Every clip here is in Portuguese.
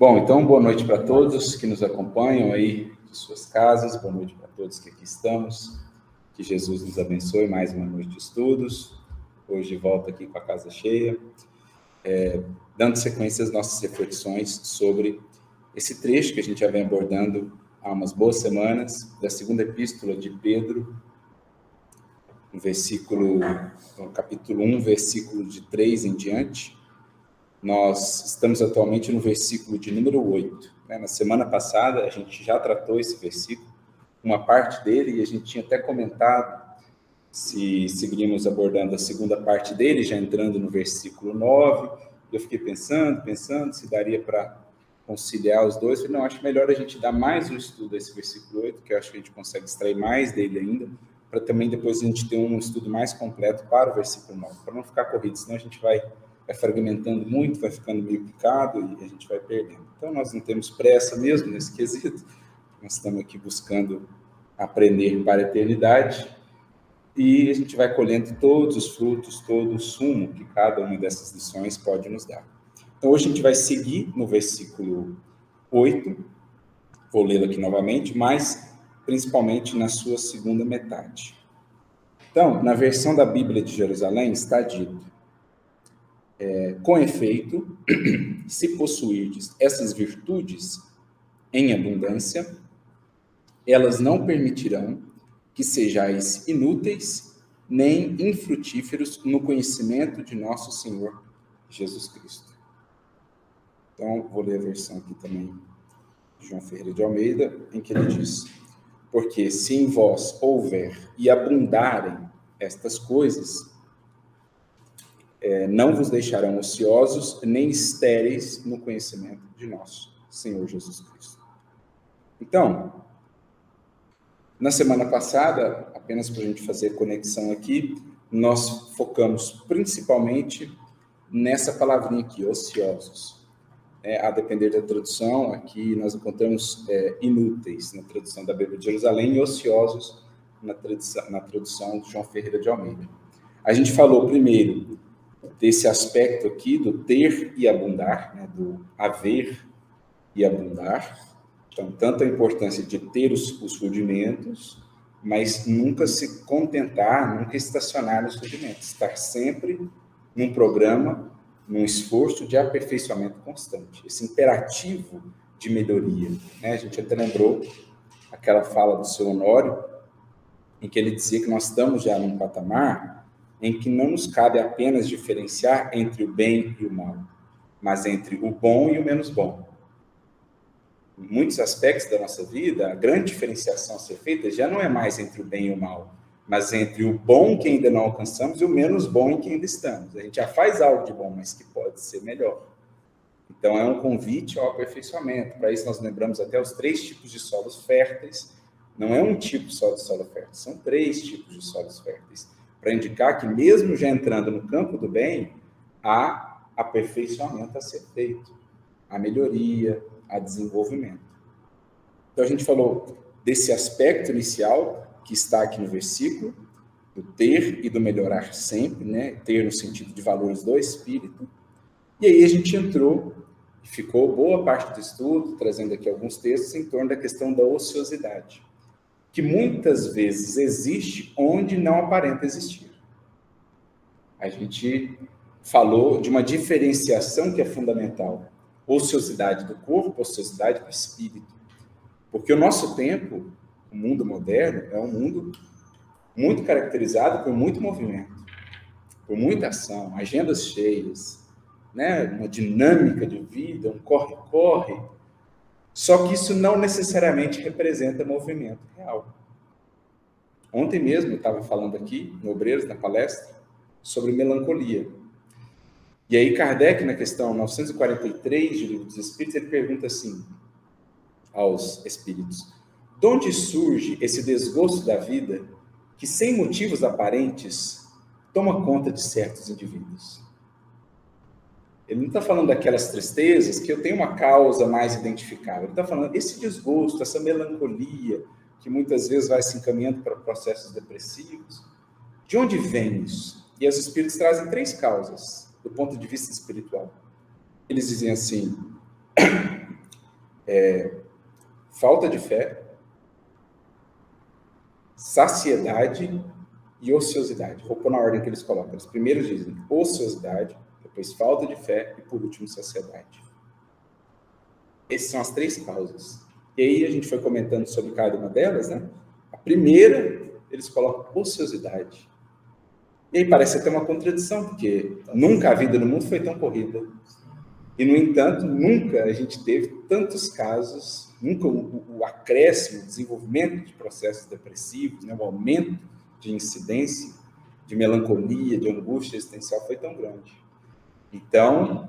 Bom, então boa noite para todos que nos acompanham aí de suas casas, boa noite para todos que aqui estamos. Que Jesus nos abençoe mais uma noite de estudos. Hoje volta aqui com a casa cheia, é, dando sequência às nossas reflexões sobre esse trecho que a gente já vem abordando há umas boas semanas, da segunda epístola de Pedro, no versículo, no capítulo 1, versículo de 3 em diante nós estamos atualmente no versículo de número 8. Né? Na semana passada, a gente já tratou esse versículo, uma parte dele, e a gente tinha até comentado se seguiríamos abordando a segunda parte dele, já entrando no versículo 9. Eu fiquei pensando, pensando se daria para conciliar os dois. Falei, não, acho melhor a gente dar mais um estudo a esse versículo 8, que eu acho que a gente consegue extrair mais dele ainda, para também depois a gente ter um estudo mais completo para o versículo 9, para não ficar corrido, senão a gente vai vai fragmentando muito, vai ficando meio picado e a gente vai perdendo. Então, nós não temos pressa mesmo nesse quesito, nós estamos aqui buscando aprender para a eternidade e a gente vai colhendo todos os frutos, todo o sumo que cada uma dessas lições pode nos dar. Então, hoje a gente vai seguir no versículo 8, vou lê-lo aqui novamente, mas principalmente na sua segunda metade. Então, na versão da Bíblia de Jerusalém está dito: é, com efeito, se possuirdes essas virtudes em abundância, elas não permitirão que sejais inúteis nem infrutíferos no conhecimento de nosso Senhor Jesus Cristo. Então, vou ler a versão aqui também de João Ferreira de Almeida, em que ele diz: Porque se em vós houver e abundarem estas coisas, é, não vos deixarão ociosos nem estéreis no conhecimento de nosso Senhor Jesus Cristo. Então, na semana passada, apenas para a gente fazer conexão aqui, nós focamos principalmente nessa palavrinha aqui, ociosos. É, a depender da tradução, aqui nós encontramos é, inúteis na tradução da Bíblia de Jerusalém e ociosos na tradução, na tradução de João Ferreira de Almeida. A gente falou primeiro desse aspecto aqui do ter e abundar, né, do haver e abundar. Então, tanto a importância de ter os, os rudimentos, mas nunca se contentar, nunca estacionar nos rudimentos, estar sempre num programa, num esforço de aperfeiçoamento constante, esse imperativo de melhoria. Né? A gente até lembrou aquela fala do seu Honório, em que ele dizia que nós estamos já num patamar em que não nos cabe apenas diferenciar entre o bem e o mal, mas entre o bom e o menos bom. Em muitos aspectos da nossa vida, a grande diferenciação a ser feita já não é mais entre o bem e o mal, mas entre o bom que ainda não alcançamos e o menos bom em que ainda estamos. A gente já faz algo de bom, mas que pode ser melhor. Então, é um convite ao aperfeiçoamento. Para isso, nós lembramos até os três tipos de solos férteis. Não é um tipo só de solo fértil, são três tipos de solos férteis para indicar que, mesmo já entrando no campo do bem, há aperfeiçoamento a ser feito, a melhoria, a desenvolvimento. Então, a gente falou desse aspecto inicial que está aqui no versículo, do ter e do melhorar sempre, né? Ter no sentido de valores do espírito. E aí a gente entrou, ficou boa parte do estudo, trazendo aqui alguns textos em torno da questão da ociosidade que muitas vezes existe onde não aparenta existir. A gente falou de uma diferenciação que é fundamental: ociosidade do corpo, ociosidade do espírito. Porque o nosso tempo, o mundo moderno, é um mundo muito caracterizado por muito movimento, por muita ação, agendas cheias, né? uma dinâmica de vida, um corre-corre só que isso não necessariamente representa movimento real. Ontem mesmo eu estava falando aqui, no Obreiros, na palestra, sobre melancolia. E aí Kardec, na questão 943 de Livro dos Espíritos, ele pergunta assim aos espíritos: de onde surge esse desgosto da vida que, sem motivos aparentes, toma conta de certos indivíduos? Ele não está falando daquelas tristezas que eu tenho uma causa mais identificável. Ele está falando esse desgosto, essa melancolia, que muitas vezes vai se encaminhando para processos depressivos. De onde vem isso? E os espíritos trazem três causas, do ponto de vista espiritual. Eles dizem assim: é falta de fé, saciedade e ociosidade. Vou pôr na ordem que eles colocam. Eles primeiro dizem ociosidade, depois falta de fé e por último saciedade. Essas são as três causas. E aí a gente foi comentando sobre cada uma delas, né? A primeira, eles colocam ociosidade. E aí parece até uma contradição, porque nunca a vida no mundo foi tão corrida. E, no entanto, nunca a gente teve tantos casos, nunca o, o acréscimo, o desenvolvimento de processos depressivos, né, o aumento de incidência, de melancolia, de angústia existencial foi tão grande. Então,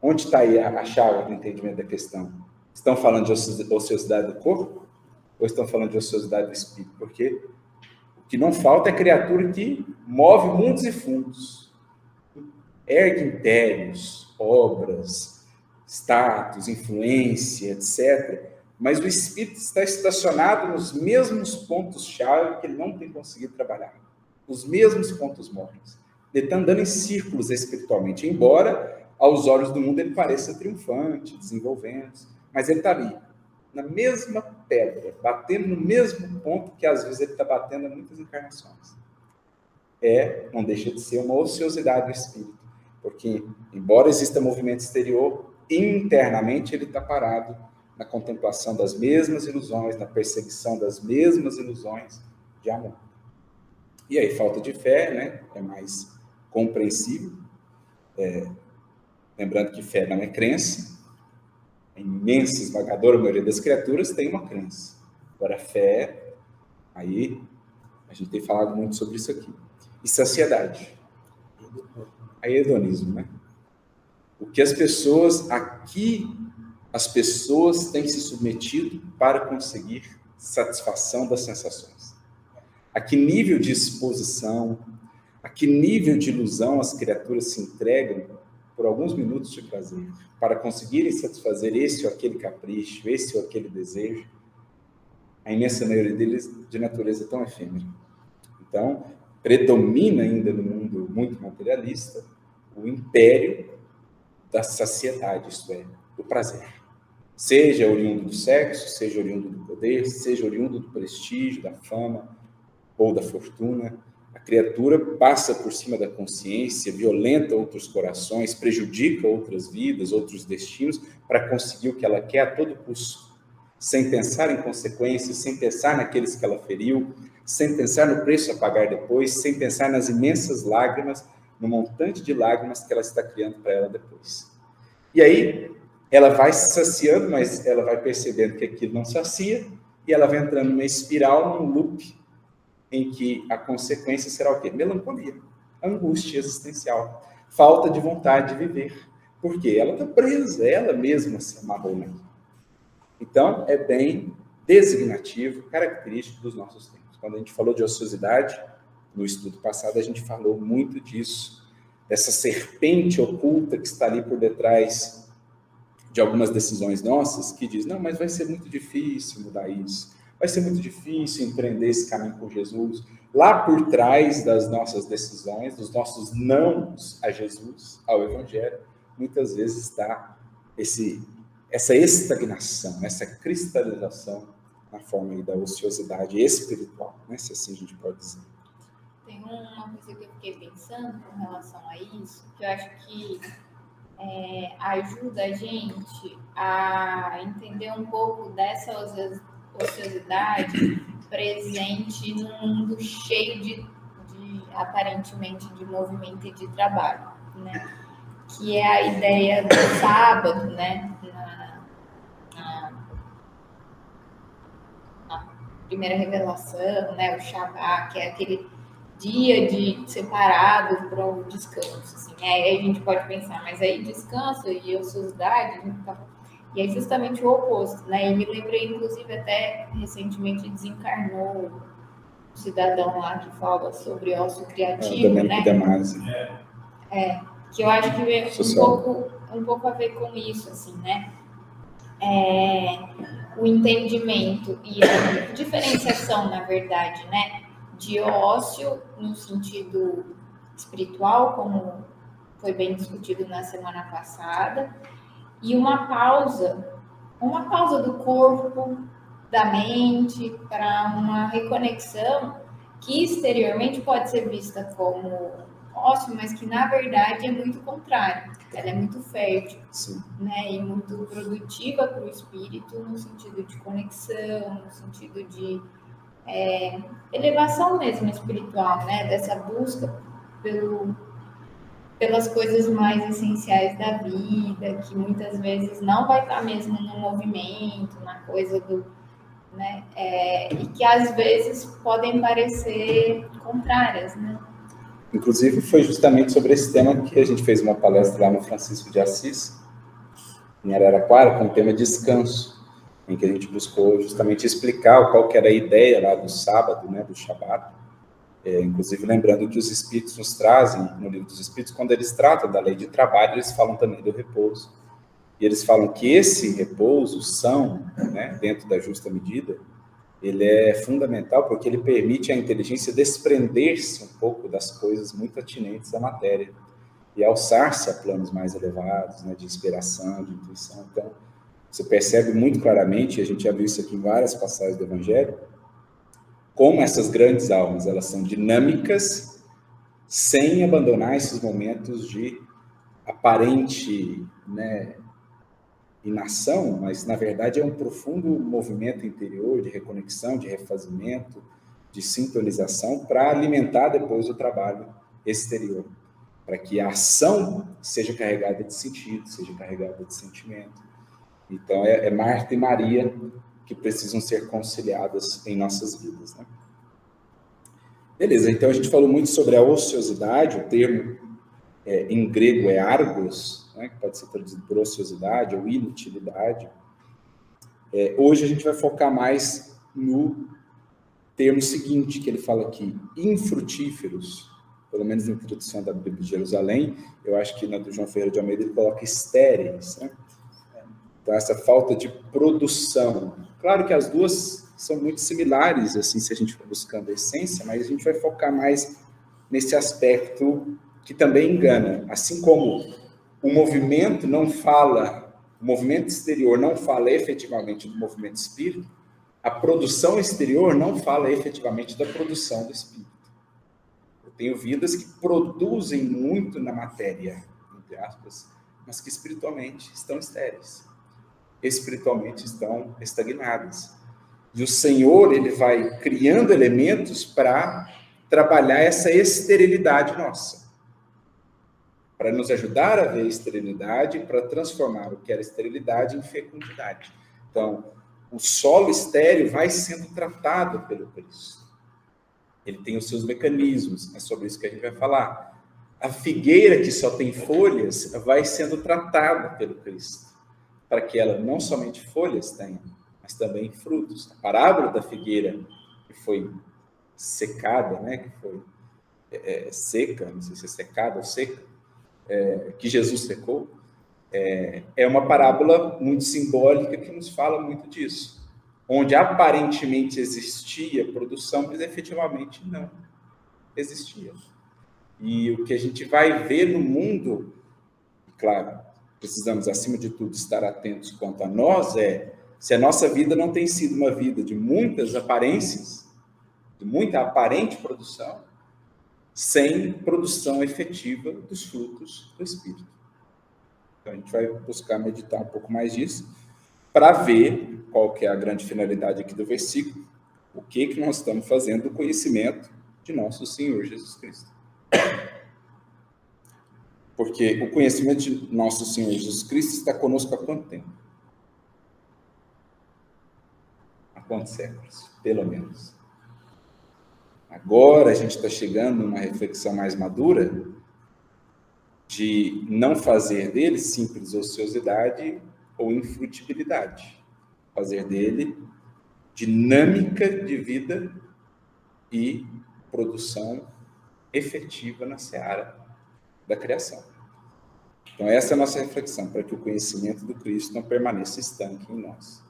onde está aí a, chave do entendimento da questão? Estão falando de ociosidade do corpo ou estão falando de ociosidade do espírito? Porque o que não falta é criatura que move mundos e fundos, ergue impérios, obras, status, influência, etc. Mas o espírito está estacionado nos mesmos pontos-chave que ele não tem conseguido trabalhar, os mesmos pontos mortos. Ele está andando em círculos espiritualmente, embora aos olhos do mundo ele pareça triunfante, desenvolvendo, mas ele está ali, na mesma pedra, batendo no mesmo ponto que às vezes ele está batendo há muitas encarnações. É, não deixa de ser uma ociosidade do espírito, porque, embora exista movimento exterior, internamente ele está parado na contemplação das mesmas ilusões, na perseguição das mesmas ilusões de amor. E aí, falta de fé, né? É mais compreensível. É, lembrando que fé não é crença. A imensa, esmagadora maioria das criaturas tem uma crença. Agora, fé, aí a gente tem falado muito sobre isso aqui. E saciedade. Aí hedonismo, né? O que as pessoas aqui, as pessoas têm se submetido para conseguir satisfação das sensações. A que nível de exposição, a que nível de ilusão as criaturas se entregam por alguns minutos de prazer, para conseguirem satisfazer esse ou aquele capricho, esse ou aquele desejo, a imensa maioria deles de natureza tão efêmera. Então, predomina ainda no mundo muito materialista o império da saciedade, isto é, do prazer. Seja oriundo do sexo, seja oriundo do poder, seja oriundo do prestígio, da fama ou da fortuna, criatura passa por cima da consciência, violenta outros corações, prejudica outras vidas, outros destinos, para conseguir o que ela quer a todo custo, sem pensar em consequências, sem pensar naqueles que ela feriu, sem pensar no preço a pagar depois, sem pensar nas imensas lágrimas, no montante de lágrimas que ela está criando para ela depois. E aí, ela vai se saciando, mas ela vai percebendo que aquilo não sacia, e ela vai entrando numa espiral, num loop, em que a consequência será o quê? Melancolia, angústia existencial, falta de vontade de viver. Porque ela está presa, ela mesma se amarrou naquilo. Então, é bem designativo, característico dos nossos tempos. Quando a gente falou de ociosidade, no estudo passado, a gente falou muito disso, dessa serpente oculta que está ali por detrás de algumas decisões nossas, que diz: não, mas vai ser muito difícil mudar isso vai ser muito difícil empreender esse caminho com Jesus. Lá por trás das nossas decisões, dos nossos nãos a Jesus, ao Evangelho, muitas vezes está esse, essa estagnação, essa cristalização na forma da ociosidade espiritual, né? se assim a gente pode dizer. Tem uma coisa que eu fiquei pensando com relação a isso, que eu acho que é, ajuda a gente a entender um pouco dessa ociosidade presente num mundo cheio de, de, aparentemente de movimento e de trabalho, né? Que é a ideia do sábado, né? Na, na, na primeira revelação, né? O Shabbat, que é aquele dia de separado para o descanso. Assim. Aí a gente pode pensar, mas aí descanso e ociosidade, a gente está e é justamente o oposto, né? E me lembrei, inclusive, até recentemente desencarnou um cidadão lá que fala sobre ócio criativo, é, né? Damasi. É, que eu acho que é um pouco, um pouco a ver com isso, assim, né? É, o entendimento e a diferenciação, na verdade, né? De ócio no sentido espiritual, como foi bem discutido na semana passada, e uma pausa uma pausa do corpo, da mente, para uma reconexão que exteriormente pode ser vista como ócio, mas que na verdade é muito contrário. Ela é muito fértil, Sim. né? E muito produtiva para o espírito no sentido de conexão, no sentido de é, elevação mesmo espiritual, né? Dessa busca pelo, pelas coisas mais essenciais da vida, que muitas vezes não vai estar mesmo no movimento, na coisa do né? É, e que às vezes podem parecer contrárias, né? Inclusive, foi justamente sobre esse tema que a gente fez uma palestra lá no Francisco de Assis, em Araraquara, com o tema descanso, em que a gente buscou justamente explicar qual que era a ideia lá do sábado, né, do Shabat. É, inclusive, lembrando que os Espíritos nos trazem, no livro dos Espíritos, quando eles tratam da lei de trabalho, eles falam também do repouso. E eles falam que esse repouso, são, né, dentro da justa medida, ele é fundamental porque ele permite à inteligência desprender-se um pouco das coisas muito atinentes à matéria e alçar-se a planos mais elevados, né, de inspiração, de intuição. Então, você percebe muito claramente, a gente já viu isso aqui em várias passagens do Evangelho, como essas grandes almas, elas são dinâmicas, sem abandonar esses momentos de aparente né, inação, mas na verdade é um profundo movimento interior de reconexão, de refazimento, de sintonização para alimentar depois o trabalho exterior, para que a ação seja carregada de sentido, seja carregada de sentimento. Então é, é Marta e Maria que precisam ser conciliadas em nossas vidas. Né? Beleza, então a gente falou muito sobre a ociosidade, o termo é, em grego é argos, né, que pode ser traduzido por ociosidade ou inutilidade. É, hoje a gente vai focar mais no termo seguinte, que ele fala aqui, infrutíferos, pelo menos na introdução da Bíblia de Jerusalém, eu acho que na do João Ferreira de Almeida ele coloca estéreis, né? Então, essa falta de produção. Claro que as duas são muito similares, assim, se a gente for buscando a essência, mas a gente vai focar mais nesse aspecto que também engana. Assim como o movimento não fala, o movimento exterior não fala efetivamente do movimento espírito, a produção exterior não fala efetivamente da produção do espírito. Eu tenho vidas que produzem muito na matéria, entre aspas, mas que espiritualmente estão estéreis, espiritualmente estão estagnadas. E o Senhor, ele vai criando elementos para trabalhar essa esterilidade nossa para nos ajudar a ver a esterilidade, para transformar o que era esterilidade em fecundidade. Então, o solo estéril vai sendo tratado pelo Cristo. Ele tem os seus mecanismos, é sobre isso que a gente vai falar. A figueira que só tem folhas vai sendo tratada pelo Cristo, para que ela não somente folhas tenha, mas também frutos. A parábola da figueira que foi secada, né, que foi é, é seca, não sei se é secada ou seca, é, que Jesus secou, é, é uma parábola muito simbólica que nos fala muito disso. Onde aparentemente existia produção, mas efetivamente não existia. E o que a gente vai ver no mundo, claro, precisamos acima de tudo estar atentos quanto a nós, é se a nossa vida não tem sido uma vida de muitas aparências, de muita aparente produção, sem produção efetiva dos frutos do Espírito. Então, a gente vai buscar meditar um pouco mais disso, para ver qual que é a grande finalidade aqui do versículo, o que, que nós estamos fazendo do conhecimento de nosso Senhor Jesus Cristo. Porque o conhecimento de nosso Senhor Jesus Cristo está conosco há quanto tempo? Há quantos séculos? Pelo menos. Agora a gente está chegando numa reflexão mais madura de não fazer dele simples ociosidade ou infrutibilidade, fazer dele dinâmica de vida e produção efetiva na seara da criação. Então, essa é a nossa reflexão, para que o conhecimento do Cristo não permaneça estanque em nós.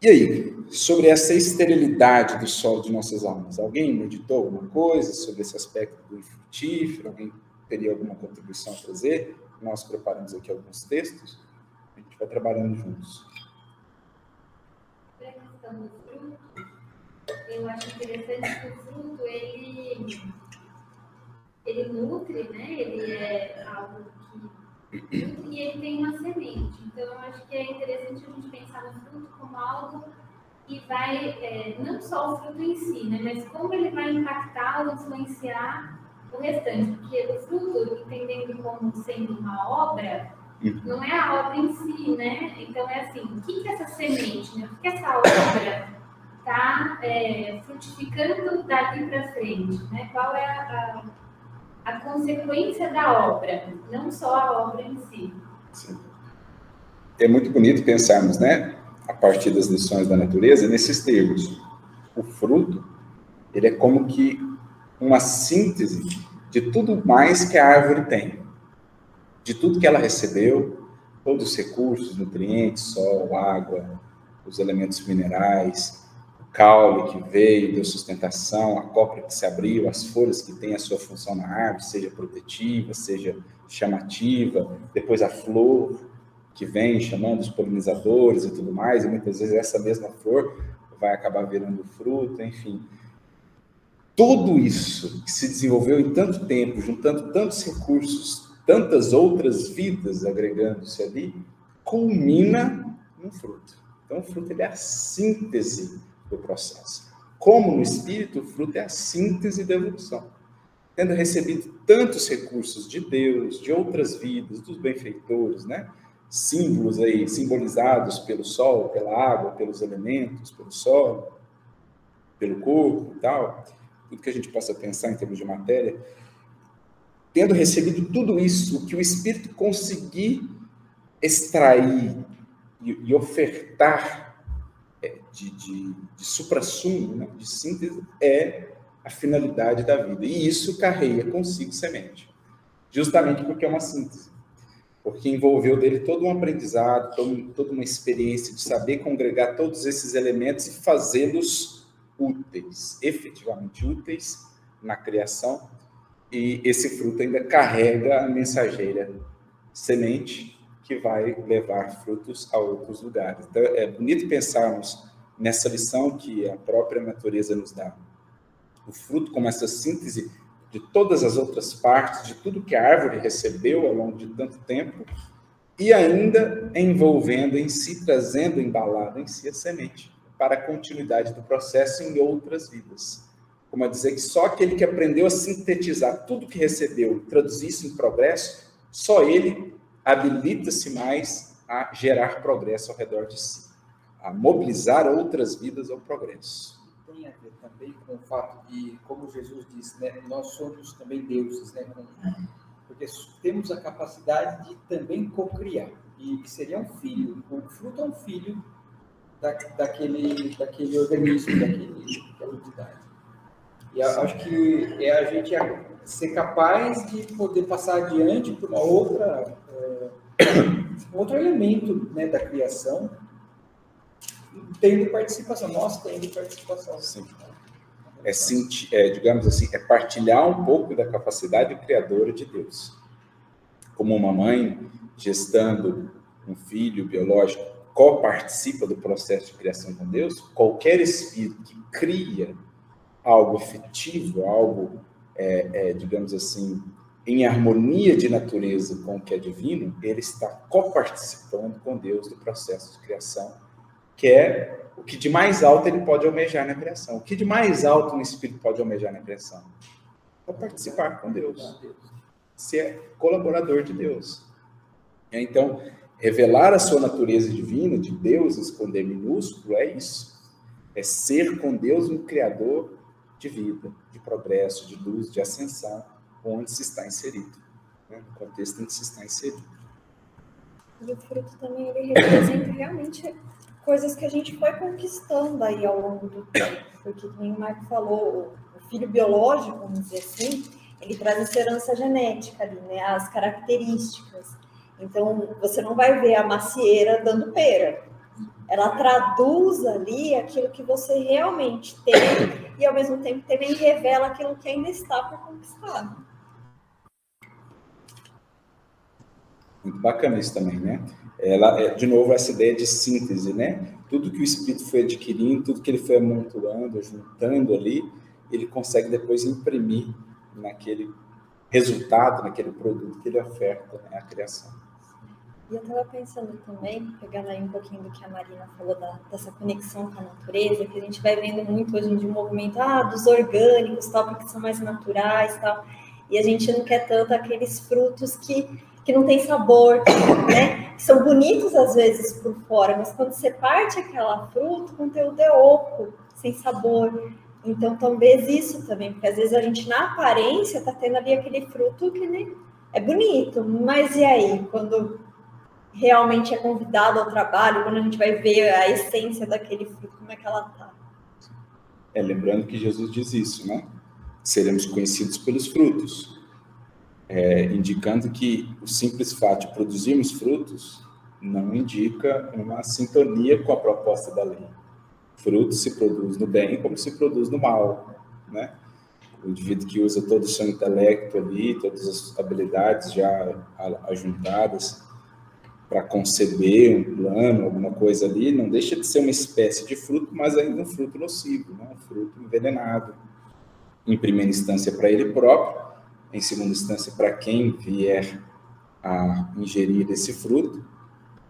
E aí, sobre essa esterilidade do solo de nossas almas, alguém meditou alguma coisa sobre esse aspecto do infrutífero? Alguém teria alguma contribuição a trazer? Nós preparamos aqui alguns textos, a gente vai trabalhando juntos. Eu acho interessante que o fruto, ele, ele nutre, né? Ele é algo que nutre e ele tem uma semente. Então, eu acho que é interessante a gente pensar no fruto como algo que vai, é, não só o fruto em si, né? Mas como ele vai impactar ou influenciar o restante. Porque o fruto, entendendo como sendo uma obra, não é a obra em si, né? Então é assim, o que, que essa semente, né? O que, que essa obra está é, frutificando daqui para frente, né? Qual é a, a, a, consequência da obra, não só a obra em si. Sim. É muito bonito pensarmos, né? A partir das lições da natureza, nesses termos. O fruto, ele é como que uma síntese de tudo mais que a árvore tem de tudo que ela recebeu, todos os recursos, nutrientes, sol, água, os elementos minerais, caule que veio, deu sustentação, a copa que se abriu, as folhas que têm a sua função na árvore, seja protetiva, seja chamativa, depois a flor que vem chamando os polinizadores e tudo mais, e muitas vezes essa mesma flor vai acabar virando fruto, enfim. Tudo isso que se desenvolveu em tanto tempo, juntando tantos recursos, tantas outras vidas agregando-se ali, culmina no fruto. Então, o fruto é a síntese do processo. Como no espírito, o fruto é a síntese da evolução. Tendo recebido tantos recursos de Deus, de outras vidas, dos benfeitores, né? símbolos aí, simbolizados pelo sol, pela água, pelos elementos, pelo solo, pelo corpo e tal, tudo que a gente possa pensar em termos de matéria, tendo recebido tudo isso, que o Espírito conseguir extrair e, ofertar de, de, de né, de síntese, é a finalidade da vida. E isso carrega consigo semente. Justamente porque é uma síntese. Porque envolveu dele todo um aprendizado, todo, toda uma experiência de saber congregar todos esses elementos e fazê-los úteis, efetivamente úteis na criação e esse fruto ainda carrega a mensageira semente que vai levar frutos a outros lugares. Então, é bonito pensarmos nessa lição que a própria natureza nos dá. O fruto como essa síntese de todas as outras partes, de tudo que a árvore recebeu ao longo de tanto tempo, e ainda envolvendo em si, trazendo embalado em si a semente, para a continuidade do processo em outras vidas como a dizer que só aquele que aprendeu a sintetizar tudo que recebeu traduzir isso em progresso, só ele habilita-se mais a gerar progresso ao redor de si, a mobilizar outras vidas ao progresso. Tem a ver também com o fato de, como Jesus disse, né, nós somos também deuses, né, porque temos a capacidade de também cocriar, e seria um filho, o fruto é um filho da, daquele, daquele organismo, daquele, daquela entidade. E acho que é a gente ser capaz de poder passar adiante para uma outra, é, um outro elemento né, da criação, tendo participação, nós tendo participação. Sim. É, sentir, é, digamos assim, é partilhar um pouco da capacidade criadora de Deus. Como uma mãe gestando um filho biológico co-participa do processo de criação com Deus, qualquer espírito que cria algo efetivo, algo, é, é, digamos assim, em harmonia de natureza com o que é divino, ele está coparticipando com Deus do processo de criação, que é o que de mais alto ele pode almejar na criação. O que de mais alto um espírito pode almejar na criação? É participar com Deus. Ser colaborador de Deus. Então, revelar a sua natureza divina, de Deus, esconder minúsculo, é isso. É ser com Deus um criador de vida, de progresso, de luz, de ascensão, onde se está inserido, né? no contexto que se está inserido. E o fruto também ele representa realmente coisas que a gente foi conquistando aí ao longo do tempo, porque como o Marco falou, o filho biológico, vamos dizer assim, ele traz essa herança genética ali, né, as características. Então, você não vai ver a macieira dando pera, ela traduz ali aquilo que você realmente tem e ao mesmo tempo também revela aquilo que ainda está por conquistar. Muito bacana isso também, né? Ela é, de novo, essa ideia de síntese, né? Tudo que o espírito foi adquirindo, tudo que ele foi amontoando, juntando ali, ele consegue depois imprimir naquele resultado, naquele produto que ele oferta né, à criação. E eu estava pensando também, pegando aí um pouquinho do que a Marina falou da, dessa conexão com a natureza, que a gente vai vendo muito hoje em dia um movimento ah, dos orgânicos, tal, porque são mais naturais, tal. E a gente não quer tanto aqueles frutos que, que não tem sabor, né? Que são bonitos às vezes por fora, mas quando você parte aquela fruta, o conteúdo é oco, sem sabor. Então, talvez isso também, porque às vezes a gente, na aparência, está tendo ali aquele fruto que né, é bonito, mas e aí? Quando realmente é convidado ao trabalho, quando a gente vai ver a essência daquele fruto, como é que ela está? É, lembrando que Jesus diz isso, né? Seremos conhecidos pelos frutos, é, indicando que o simples fato de produzirmos frutos não indica uma sintonia com a proposta da lei fruto se produz no bem como se produz no mal, né? O indivíduo que usa todo o seu intelecto ali, todas as habilidades já ajuntadas para conceber um plano, alguma coisa ali, não deixa de ser uma espécie de fruto, mas ainda um fruto nocivo, né? um fruto envenenado. Em primeira instância para ele próprio, em segunda instância para quem vier a ingerir esse fruto,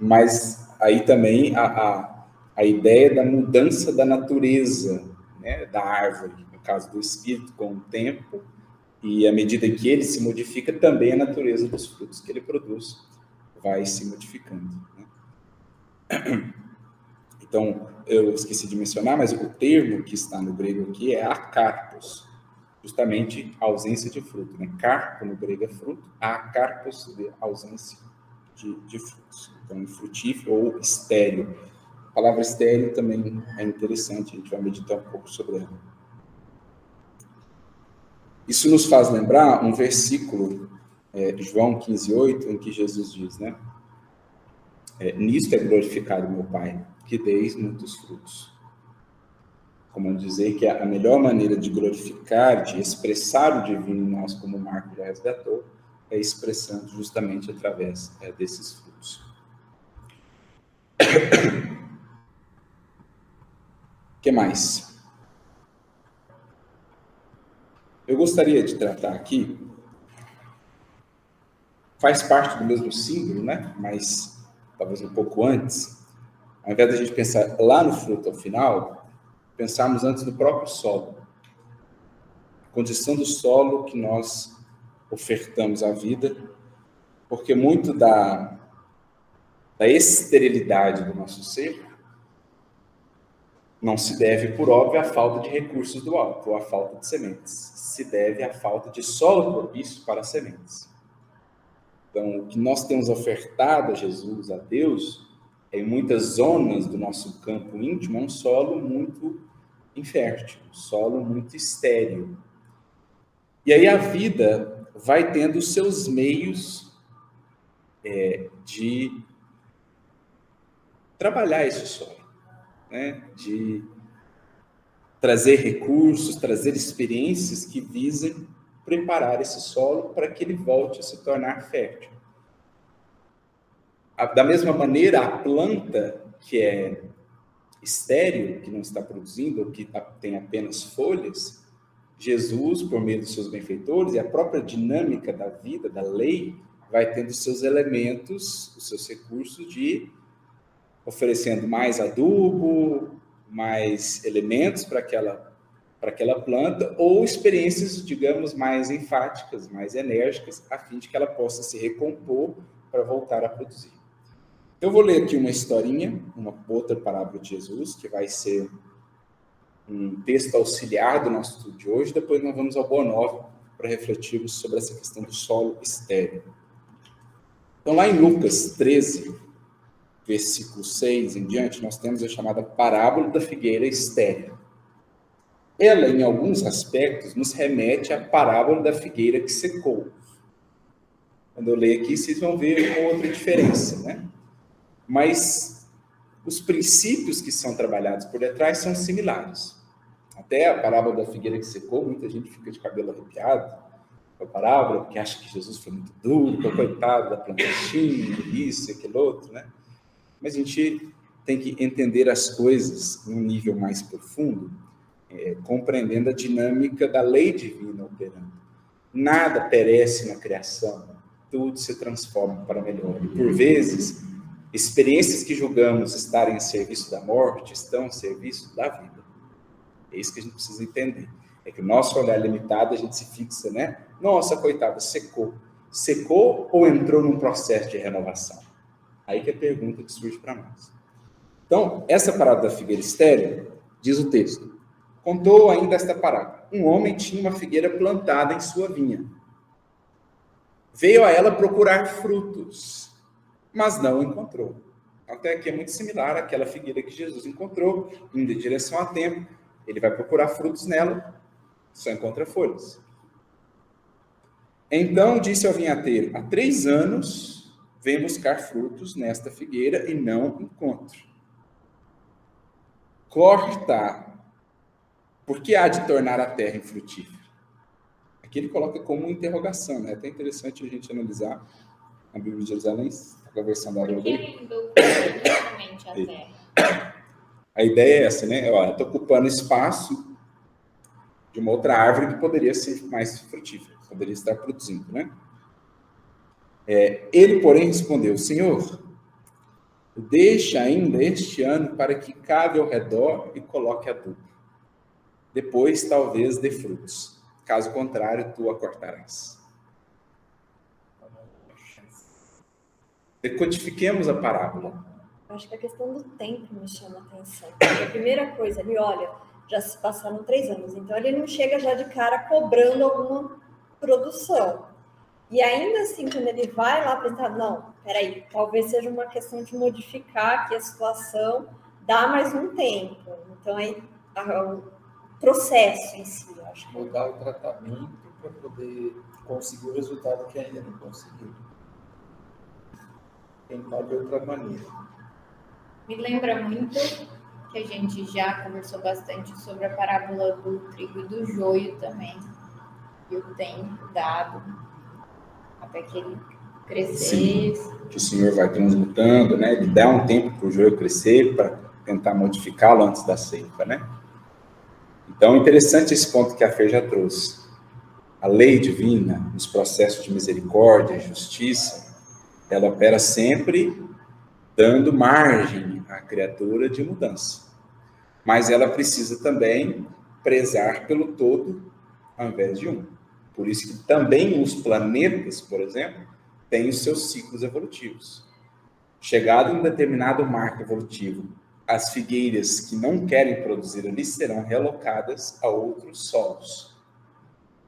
mas aí também a, a a ideia da mudança da natureza né, da árvore, no caso do espírito, com o tempo, e à medida que ele se modifica, também a natureza dos frutos que ele produz vai se modificando. Né? Então, eu esqueci de mencionar, mas o termo que está no grego aqui é acarpos, justamente ausência de fruto. Né? Carpo no grego é fruto, acarpos de ausência de, de frutos. Então, frutífero ou estéreo a palavra estéreo também é interessante, a gente vai meditar um pouco sobre ela. Isso nos faz lembrar um versículo, é, João 15,8, em que Jesus diz, né? É, Nisto é glorificado meu Pai, que deis muitos frutos. Como dizer que a melhor maneira de glorificar, de expressar o divino em nós, como o Marco já resgatou, é expressando justamente através é, desses frutos. que mais? Eu gostaria de tratar aqui, faz parte do mesmo símbolo, né? Mas talvez um pouco antes, ao invés da gente pensar lá no fruto ao final, pensarmos antes no próprio solo. A condição do solo que nós ofertamos à vida, porque muito da, da esterilidade do nosso ser não se deve, por óbvio, à falta de recursos do alto ou à falta de sementes. Se deve à falta de solo propício para sementes. Então, o que nós temos ofertado a Jesus, a Deus, em muitas zonas do nosso campo íntimo, é um solo muito infértil, um solo muito estéril. E aí a vida vai tendo seus meios é, de trabalhar esse solo né, de trazer recursos, trazer experiências que visem preparar esse solo para que ele volte a se tornar fértil. Da mesma maneira, a planta que é estéril, que não está produzindo, ou que tem apenas folhas, Jesus, por meio dos seus benfeitores e a própria dinâmica da vida, da lei, vai tendo seus elementos, os seus recursos de oferecendo mais adubo, mais elementos para aquela para aquela planta ou experiências, digamos, mais enfáticas, mais enérgicas, a fim de que ela possa se recompor para voltar a produzir. Eu vou ler aqui uma historinha, uma outra parábola de Jesus, que vai ser um texto auxiliar do nosso estudo de hoje. Depois nós vamos ao Boa Nova para refletirmos sobre essa questão do solo estéreo. Então, lá em Lucas 13, versículo 6 em diante, nós temos a chamada parábola da figueira estéril. Ela, em alguns aspectos, nos remete à parábola da figueira que secou. Quando eu leio aqui, vocês vão ver uma outra diferença, né? Mas os princípios que são trabalhados por detrás são similares. Até a parábola da figueira que secou, muita gente fica de cabelo arrepiado com a parábola, porque acha que Jesus foi muito duro, coitado da plantinha, isso aquilo outro, né? mas a gente tem que entender as coisas num nível mais profundo, é, compreendendo a dinâmica da lei divina operando. Nada perece na criação, tudo se transforma para melhor. E por vezes, experiências que julgamos estarem a serviço da morte estão a serviço da vida. É isso que a gente precisa entender. É que o nosso olhar limitado, a gente se fixa, né? Nossa, coitada, secou. Secou ou entrou num processo de renovação? Aí que é a pergunta que surge para nós. Então, essa parada da figueira estéreo, diz o texto, contou ainda esta parada. Um homem tinha uma figueira plantada em sua vinha. Veio a ela procurar frutos, mas não encontrou. Até aqui é muito similar àquela figueira que Jesus encontrou, indo em direção a tempo. Ele vai procurar frutos nela, só encontra folhas. Então disse ao vinhateiro: Há três anos venho buscar frutos nesta figueira e não encontro corta, porque há de tornar a terra infrutífera? Aqui ele coloca como interrogação, né? É até interessante a gente analisar a Bíblia de Jerusalém, a Porque ele inicialmente a. A ideia é essa, né? Olha, estou ocupando espaço de uma outra árvore que poderia ser mais frutífera, poderia estar produzindo, né? É, ele, porém, respondeu: Senhor, Deixa ainda este ano para que cave ao redor e coloque adubo. Depois, talvez, dê frutos. Caso contrário, tu a cortarás. Decodifiquemos a parábola. Acho que a questão do tempo me chama a atenção. Porque a primeira coisa, ele olha, já se passaram três anos, então ele não chega já de cara cobrando alguma produção. E ainda assim, quando ele vai lá pensar, não, peraí, talvez seja uma questão de modificar aqui a situação, dá mais um tempo. Então, aí, o processo em si, acho que... Mudar o tratamento para poder conseguir o resultado que ainda não conseguiu. Tentar de outra maneira. Me lembra muito que a gente já conversou bastante sobre a parábola do trigo e do joio também. E o tempo dado até que ele crescer. Sim, que o Senhor vai transmutando, né? Ele dá um tempo para o joio crescer, para tentar modificá-lo antes da ceifa, né? Então, interessante esse ponto que a Fê já trouxe. A lei divina, nos processos de misericórdia e justiça, ela opera sempre dando margem à criatura de mudança. Mas ela precisa também prezar pelo todo ao invés de um. Por isso que também os planetas, por exemplo, têm os seus ciclos evolutivos. Chegado um determinado marco evolutivo, as figueiras que não querem produzir ali serão relocadas a outros solos,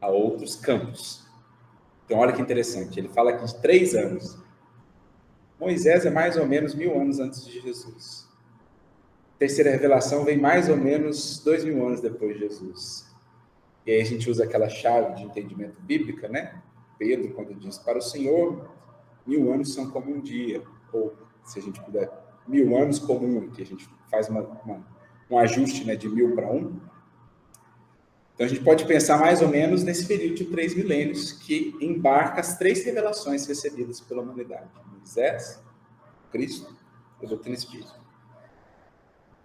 a outros campos. Então, olha que interessante. Ele fala aqui de três anos. Moisés é mais ou menos mil anos antes de Jesus. A terceira revelação vem mais ou menos dois mil anos depois de Jesus. E aí a gente usa aquela chave de entendimento bíblica, né? Pedro, quando diz, para o Senhor, mil anos são como um dia. Ou, se a gente puder, mil anos como um, que a gente faz uma, uma, um ajuste né, de mil para um. Então a gente pode pensar mais ou menos nesse período de três milênios que embarca as três revelações recebidas pela humanidade: Moisés, Cristo e a doutrina espírita.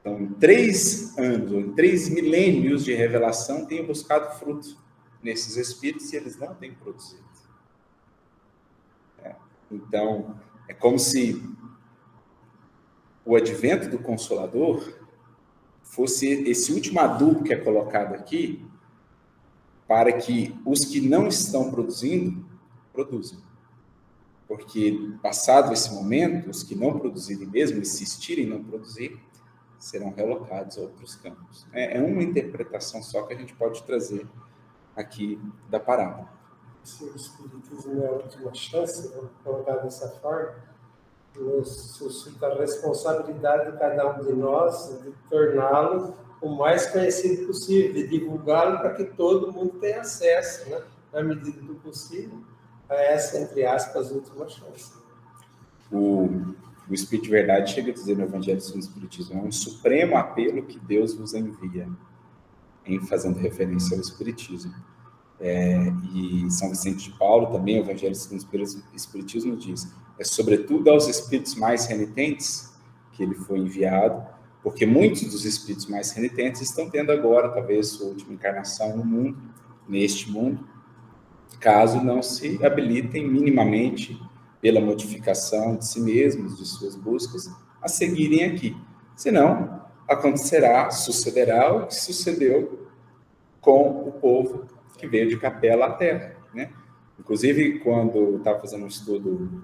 Então, em três anos, ou em três milênios de revelação, tenho buscado fruto nesses espíritos e eles não têm produzido. É. Então, é como se o advento do Consolador fosse esse último adubo que é colocado aqui para que os que não estão produzindo, produzam. Porque, passado esse momento, os que não produzirem mesmo, insistirem em não produzir, serão relocados a outros campos. É, é uma interpretação só que a gente pode trazer aqui da parábola. Se o Espiritismo é a última chance, vamos colocar dessa forma, nos suscita a responsabilidade de cada um de nós de torná-lo o mais conhecido possível, divulgá-lo para que todo mundo tenha acesso, né, na medida do possível, a essa, entre aspas, última chance. O o Espírito de Verdade chega a dizer no Evangelho segundo o Espiritismo, é um supremo apelo que Deus vos envia, em fazendo referência ao Espiritismo. É, e São Vicente de Paulo, também, o Evangelho segundo o Espiritismo diz, é sobretudo aos espíritos mais renitentes que ele foi enviado, porque muitos dos espíritos mais renitentes estão tendo agora, talvez, sua última encarnação no mundo, neste mundo, caso não se habilitem minimamente pela modificação de si mesmos, de suas buscas, a seguirem aqui. Senão, acontecerá, sucederá o que sucedeu com o povo que veio de Capela à Terra, né? Inclusive, quando estava fazendo um estudo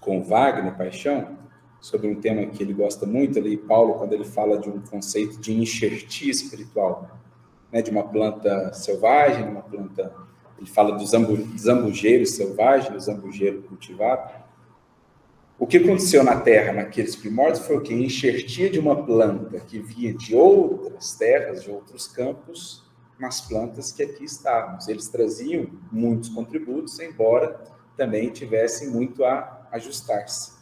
com Wagner Paixão, sobre um tema que ele gosta muito, ali, Paulo, quando ele fala de um conceito de enxertia espiritual, né, de uma planta selvagem, uma planta. Ele fala dos zambujeiro selvagem, do zambujeiro cultivado. O que aconteceu na terra naqueles primórdios foi o que? Enxertia de uma planta que vinha de outras terras, de outros campos, nas plantas que aqui estávamos. Eles traziam muitos contributos, embora também tivessem muito a ajustar-se.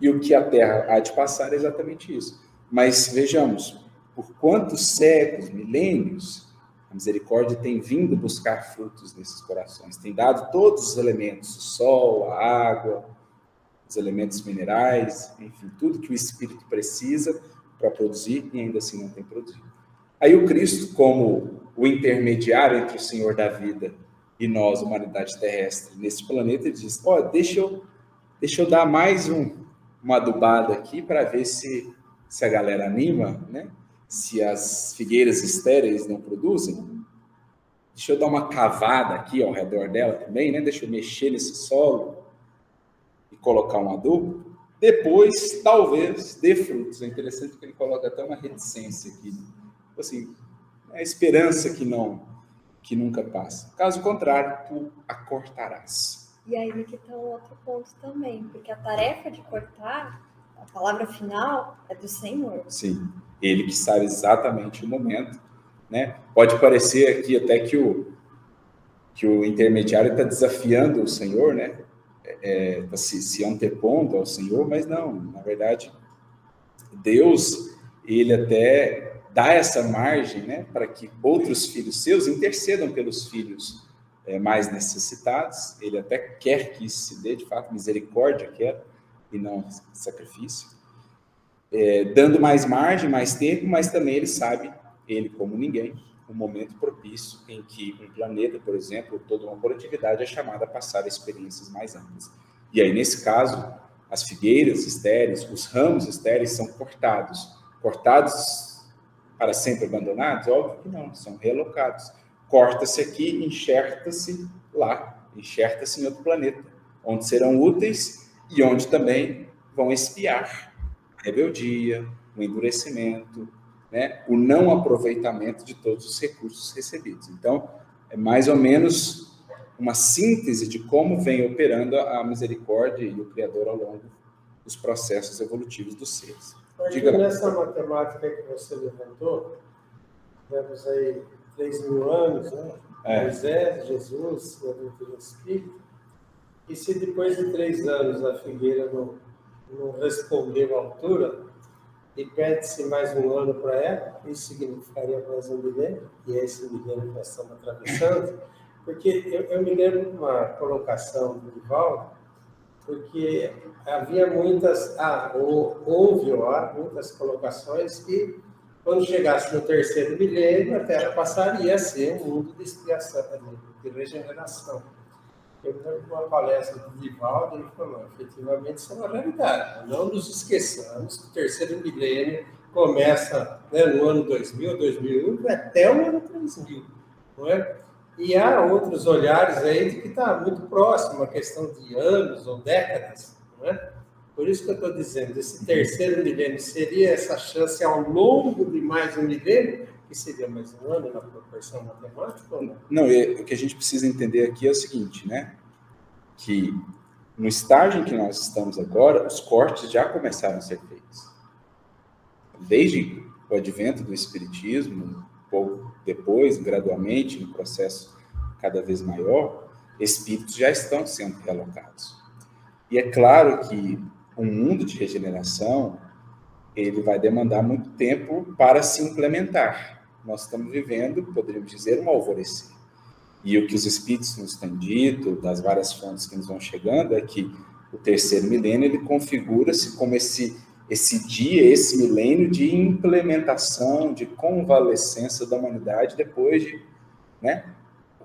E o que a Terra há de passar é exatamente isso. Mas vejamos, por quantos séculos, milênios, a misericórdia tem vindo buscar frutos nesses corações, tem dado todos os elementos, o sol, a água, os elementos minerais, enfim, tudo que o Espírito precisa para produzir e ainda assim não tem produzido. Aí o Cristo, como o intermediário entre o Senhor da vida e nós, humanidade terrestre, nesse planeta, ele diz: Ó, oh, deixa eu, deixa eu dar mais um, uma adubada aqui para ver se, se a galera anima, né? Se as figueiras estéreis não produzem. Deixa eu dar uma cavada aqui ao redor dela também, né? Deixa eu mexer nesse solo e colocar um adubo. Depois, talvez, dê frutos. É interessante que ele coloca até uma reticência aqui. Assim, é a esperança que não que nunca passa. Caso contrário, tu a cortarás. E aí que está um outro ponto também, porque a tarefa de cortar, a palavra final é do Senhor. Sim, ele que sabe exatamente o momento, né? Pode parecer aqui até que o que o intermediário está desafiando o Senhor, né? Está é, tá se, se antepondo ao Senhor, mas não, na verdade, Deus, ele até dá essa margem, né, para que outros filhos seus intercedam pelos filhos é, mais necessitados. Ele até quer que isso se dê, de fato, misericórdia quer, e não sacrifício. É, dando mais margem, mais tempo, mas também ele sabe, ele como ninguém, o um momento propício em que um planeta, por exemplo, toda uma coletividade é chamada a passar experiências mais amplas. E aí, nesse caso, as figueiras estéreis, os ramos estéreis são cortados. Cortados para sempre abandonados? Óbvio que não, são relocados corta-se aqui, enxerta-se lá, enxerta-se em outro planeta, onde serão úteis e onde também vão espiar a rebeldia, o endurecimento, né, o não aproveitamento de todos os recursos recebidos. Então, é mais ou menos uma síntese de como vem operando a misericórdia e o Criador ao longo dos processos evolutivos dos seres. Diga nessa matemática que você levantou, temos aí 3 mil anos, né? É. Moisés, Jesus, o doutor Espírito. E se depois de três anos a figueira não, não respondeu à altura, e pede-se mais um ano para ela, isso significaria mais um milênio, e é esse milênio que nós estamos atravessando, porque eu, eu me lembro de uma colocação do Divaldo, porque havia muitas, ah, houve ó, muitas colocações que quando chegasse no terceiro milênio, a Terra passaria a ser um mundo de expiação, de regeneração. Eu uma palestra do Divaldo, ele falou, efetivamente isso é uma realidade. Não nos esqueçamos que o terceiro milênio começa né, no ano 2000, 2001, até o ano 3000, não é? E há outros olhares aí de que está muito próximo, a questão de anos ou décadas, não é? Por isso que eu estou dizendo, esse terceiro milênio seria essa chance ao longo de mais um milênio, que seria mais um ano na proporção matemática ou não? Não, o que a gente precisa entender aqui é o seguinte, né? Que no estágio em que nós estamos agora, os cortes já começaram a ser feitos. Desde o advento do Espiritismo, um pouco depois, gradualmente, no processo cada vez maior, espíritos já estão sendo realocados. E é claro que um mundo de regeneração, ele vai demandar muito tempo para se implementar. Nós estamos vivendo, poderíamos dizer, um alvorecer. E o que os espíritos nos têm dito, das várias fontes que nos vão chegando, é que o terceiro milênio ele configura-se como esse esse dia, esse milênio de implementação, de convalescença da humanidade depois de, né?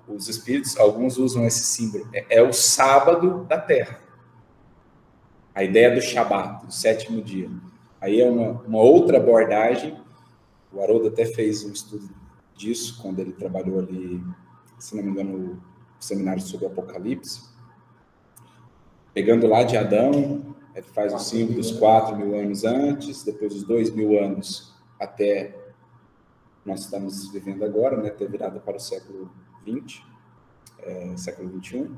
Os espíritos, alguns usam esse símbolo, é, é o sábado da Terra. A ideia do Shabat, do sétimo dia. Aí é uma, uma outra abordagem. O Haroldo até fez um estudo disso quando ele trabalhou ali, se não me engano, no seminário sobre Apocalipse. Pegando lá de Adão, ele faz o símbolo dos quatro mil anos antes, depois dos dois mil anos até nós estamos vivendo agora, né, até virada para o século 20, é, século 21,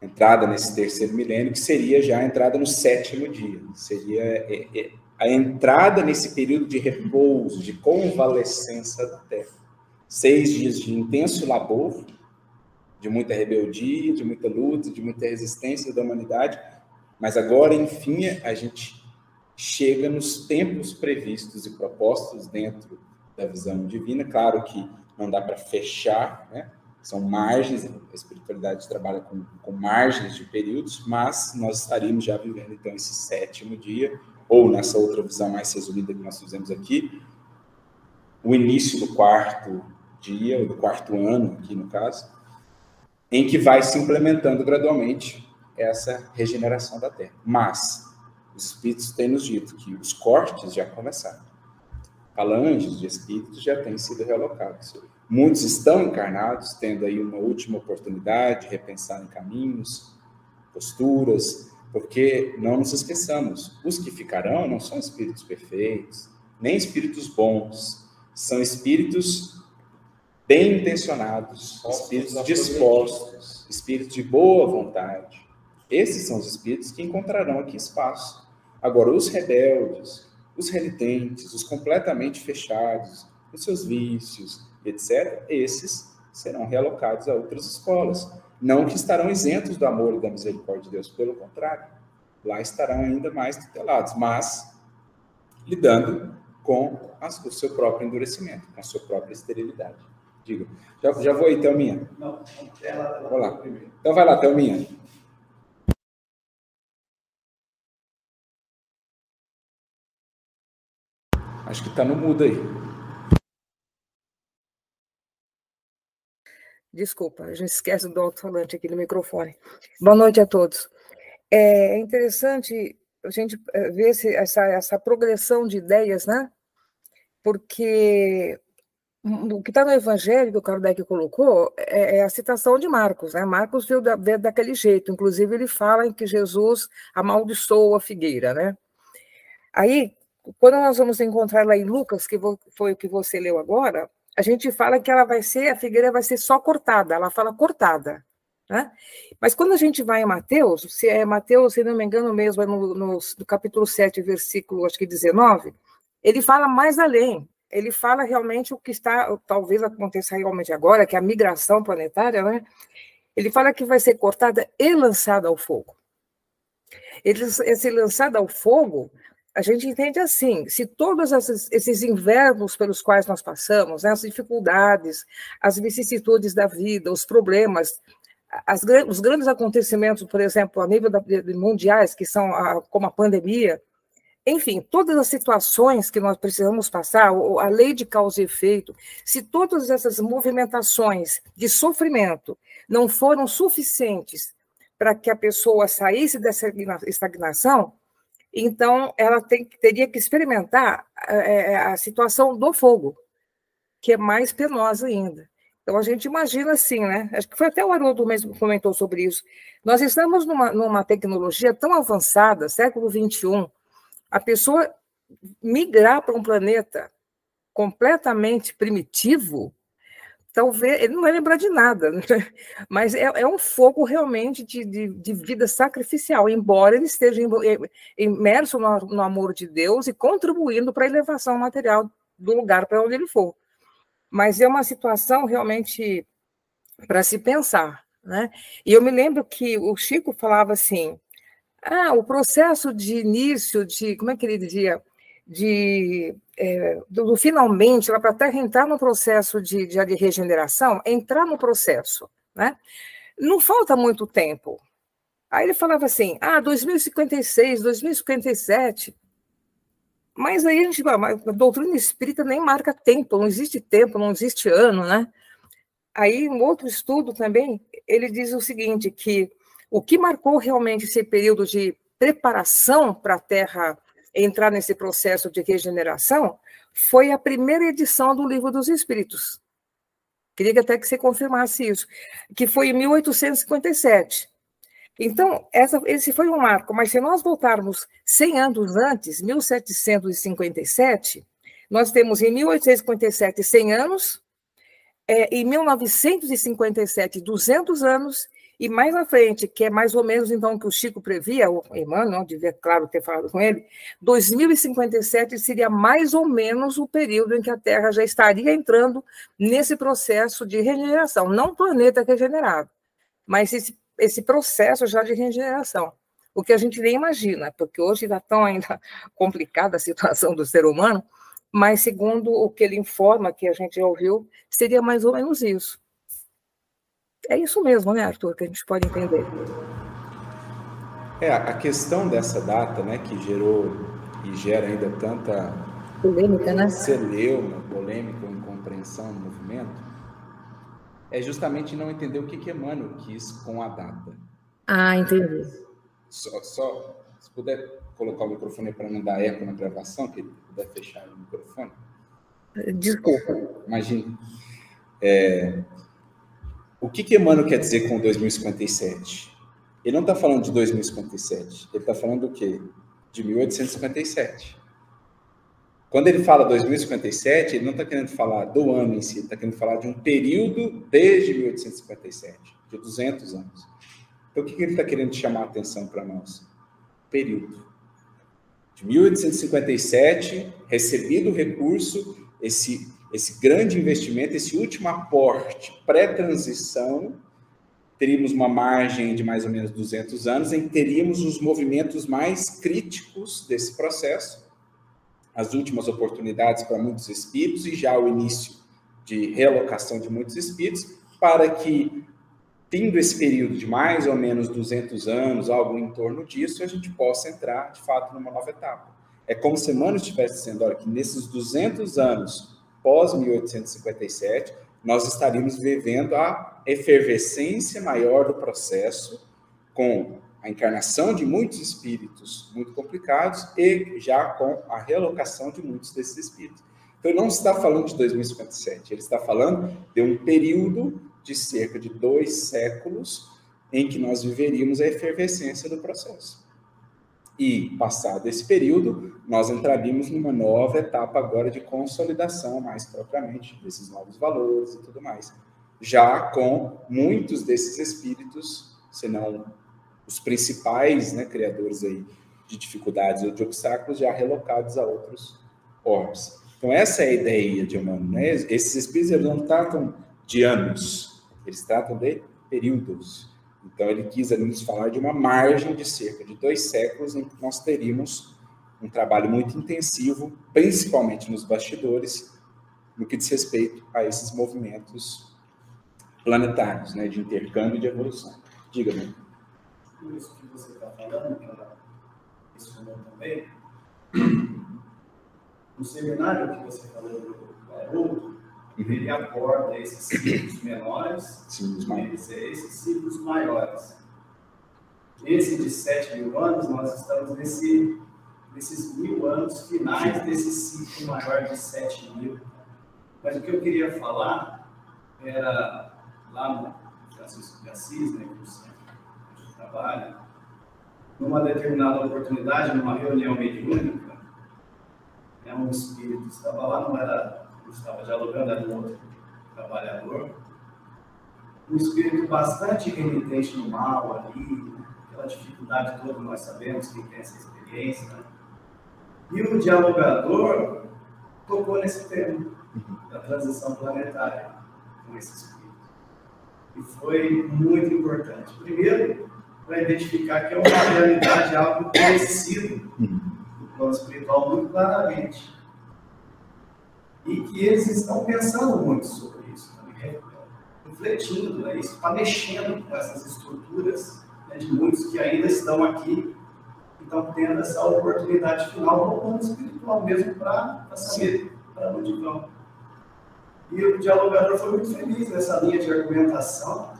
entrada nesse terceiro milênio, que seria já a entrada no sétimo dia, seria é, é, a entrada nesse período de repouso, de convalescença da Terra. Seis dias de intenso labor, de muita rebeldia, de muita luta, de muita resistência da humanidade, mas agora, enfim, a gente chega nos tempos previstos e propostos dentro da visão divina. Claro que não dá para fechar, né? São margens, a espiritualidade trabalha com, com margens de períodos, mas nós estaríamos já vivendo então esse sétimo dia, ou nessa outra visão mais resumida que nós fizemos aqui, o início do quarto dia, ou do quarto ano, aqui no caso, em que vai se implementando gradualmente essa regeneração da Terra. Mas os espíritos têm nos dito que os cortes já começaram. Falanges de espíritos já têm sido realocados. Muitos estão encarnados, tendo aí uma última oportunidade de repensar em caminhos, posturas, porque não nos esqueçamos, os que ficarão não são espíritos perfeitos, nem espíritos bons, são espíritos bem intencionados, espíritos dispostos, espíritos de boa vontade. Esses são os espíritos que encontrarão aqui espaço. Agora, os rebeldes, os renitentes, os completamente fechados, os seus vícios, etc., esses serão realocados a outras escolas. Não que estarão isentos do amor e da misericórdia de Deus, pelo contrário, lá estarão ainda mais tutelados, mas lidando com o seu próprio endurecimento, com a sua própria esterilidade. Diga. Já, já vou aí, Thelminha. Não, ela, ela Vou lá. Então vai lá, Thelminha. Acho que está no mudo aí. Desculpa, a gente esquece do alto-falante aqui no microfone. Boa noite a todos. É interessante a gente eh, ver essa, essa progressão de ideias, né? Porque o que está no Evangelho que o Kardec colocou é, é, a citação de Marcos, né? Marcos viu, da, viu daquele jeito, inclusive ele fala em que Jesus amaldiçoou a figueira, né? Aí, quando nós vamos encontrar lá em Lucas, que foi o que você leu agora, a gente fala que ela vai ser, a figueira vai ser só cortada, ela fala cortada. Né? Mas quando a gente vai em Mateus, se é Mateus, se não me engano mesmo, é no, no, no capítulo 7, versículo acho que 19, ele fala mais além. Ele fala realmente o que está, talvez aconteça realmente agora, que é a migração planetária, né? Ele fala que vai ser cortada e lançada ao fogo. Ele, esse lançada ao fogo a gente entende assim: se todos esses, invernos pelos quais nós passamos, né, as dificuldades, as vicissitudes da vida, os problemas, as, os grandes acontecimentos, por exemplo, a nível da, de, mundiais, que são a, como a pandemia, enfim, todas as situações que nós precisamos passar, a lei de causa e efeito, se todas essas movimentações de sofrimento não foram suficientes para que a pessoa saísse dessa estagnação, então, ela tem, teria que experimentar é, a situação do fogo, que é mais penosa ainda. Então, a gente imagina assim, né? Acho que foi até o Haroldo mesmo que comentou sobre isso. Nós estamos numa, numa tecnologia tão avançada, século XXI, a pessoa migrar para um planeta completamente primitivo, talvez ele não vai lembrar de nada, né? mas é, é, um fogo realmente de, de, de, vida sacrificial, embora ele esteja imerso no, no amor de Deus e contribuindo para a elevação material do lugar para onde ele for. Mas é uma situação realmente para se pensar. Né? E eu me lembro que o Chico falava assim: ah, o processo de início de, como é que ele dizia? de, é, do, do, finalmente, para a Terra entrar no processo de, de, de, regeneração, entrar no processo, né? Não falta muito tempo. Aí ele falava assim, ah, 2056, 2057, Mas aí a gente a doutrina espírita nem marca tempo, não existe tempo, não existe ano, né? Aí, um outro estudo também, ele diz o seguinte, que o que marcou realmente esse período de preparação para a Terra entrar nesse processo de regeneração foi a primeira edição do Livro dos Espíritos. Queria até que você confirmasse isso, que foi em 1857. Então, essa, esse foi um marco, mas se nós voltarmos 100 anos antes, 1757, nós temos em 1857 100 anos, é, em 1957 200 anos, e mais na frente, que é mais ou menos então o que o Chico previa, o Emmanuel, devia, claro, ter falado com ele, 2057 seria mais ou menos o período em que a Terra já estaria entrando nesse processo de regeneração, não planeta regenerado, mas esse esse processo já de regeneração. O que a gente nem imagina, porque hoje está tão ainda complicada a situação do ser humano, mas segundo o que ele informa, que a gente ouviu, seria mais ou menos isso. É isso mesmo, né, Arthur, que a gente pode entender. É, a questão dessa data, né, que gerou e gera ainda tanta polêmica, né? Celeuma, polêmica, incompreensão no movimento, é justamente não entender o que, que Emmanuel quis com a data. Ah, entendi. Só, só se puder colocar o microfone para não dar eco na gravação, que ele puder fechar o microfone. Desculpa. Imagine. É, o que, que Emmanuel quer dizer com 2057? Ele não está falando de 2057, ele está falando do quê? De 1857. Quando ele fala 2057, ele não está querendo falar do ano em si, ele está querendo falar de um período desde 1857, de 200 anos. Então, o que ele está querendo chamar a atenção para nós? Período. De 1857, recebido o recurso, esse, esse grande investimento, esse último aporte pré-transição, teríamos uma margem de mais ou menos 200 anos, em que teríamos os movimentos mais críticos desse processo, as últimas oportunidades para muitos espíritos e já o início de realocação de muitos espíritos, para que, tendo esse período de mais ou menos 200 anos, algo em torno disso, a gente possa entrar, de fato, numa nova etapa. É como se Emmanuel estivesse dizendo, olha, que nesses 200 anos pós-1857, nós estaríamos vivendo a efervescência maior do processo, com a encarnação de muitos espíritos muito complicados e já com a relocação de muitos desses espíritos. Então, ele não está falando de 2057, ele está falando de um período de cerca de dois séculos em que nós viveríamos a efervescência do processo. E, passado esse período, nós entraríamos numa nova etapa agora de consolidação, mais propriamente, desses novos valores e tudo mais. Já com muitos desses espíritos, se não os principais né, criadores aí de dificuldades ou de obstáculos já relocados a outros orbes. Então, essa é a ideia de Emmanuel. Né? Esses espíritos não tratam de anos, eles tratam de períodos. Então, ele quis ali nos falar de uma margem de cerca de dois séculos em que nós teríamos um trabalho muito intensivo, principalmente nos bastidores, no que diz respeito a esses movimentos planetários, né, de intercâmbio e de evolução. Diga-me isso que você está falando, também, no seminário que você falou do ele aborda esses ciclos menores e esses ciclos maiores. Esse de 7 mil anos, nós estamos nesse, nesses mil anos finais desse ciclo maior de 7 mil. Mas o que eu queria falar era lá no Francisco de Assis, né, que você trabalho, numa determinada oportunidade, numa reunião mediúnica, né, um espírito estava lá, não era, não estava dialogando, um outro trabalhador, um espírito bastante renitente no mal ali, aquela dificuldade toda, nós sabemos que tem essa experiência, né? E o dialogador tocou nesse tema da transição planetária com esse espírito. E foi muito importante. Primeiro, para identificar que é uma realidade, algo conhecido no plano espiritual muito claramente. E que eles estão pensando muito sobre isso, também, refletindo, né? isso está mexendo com essas estruturas né, de muitos que ainda estão aqui e estão tendo essa oportunidade final no plano espiritual mesmo para saber para onde vão. E o dialogador foi muito feliz nessa linha de argumentação,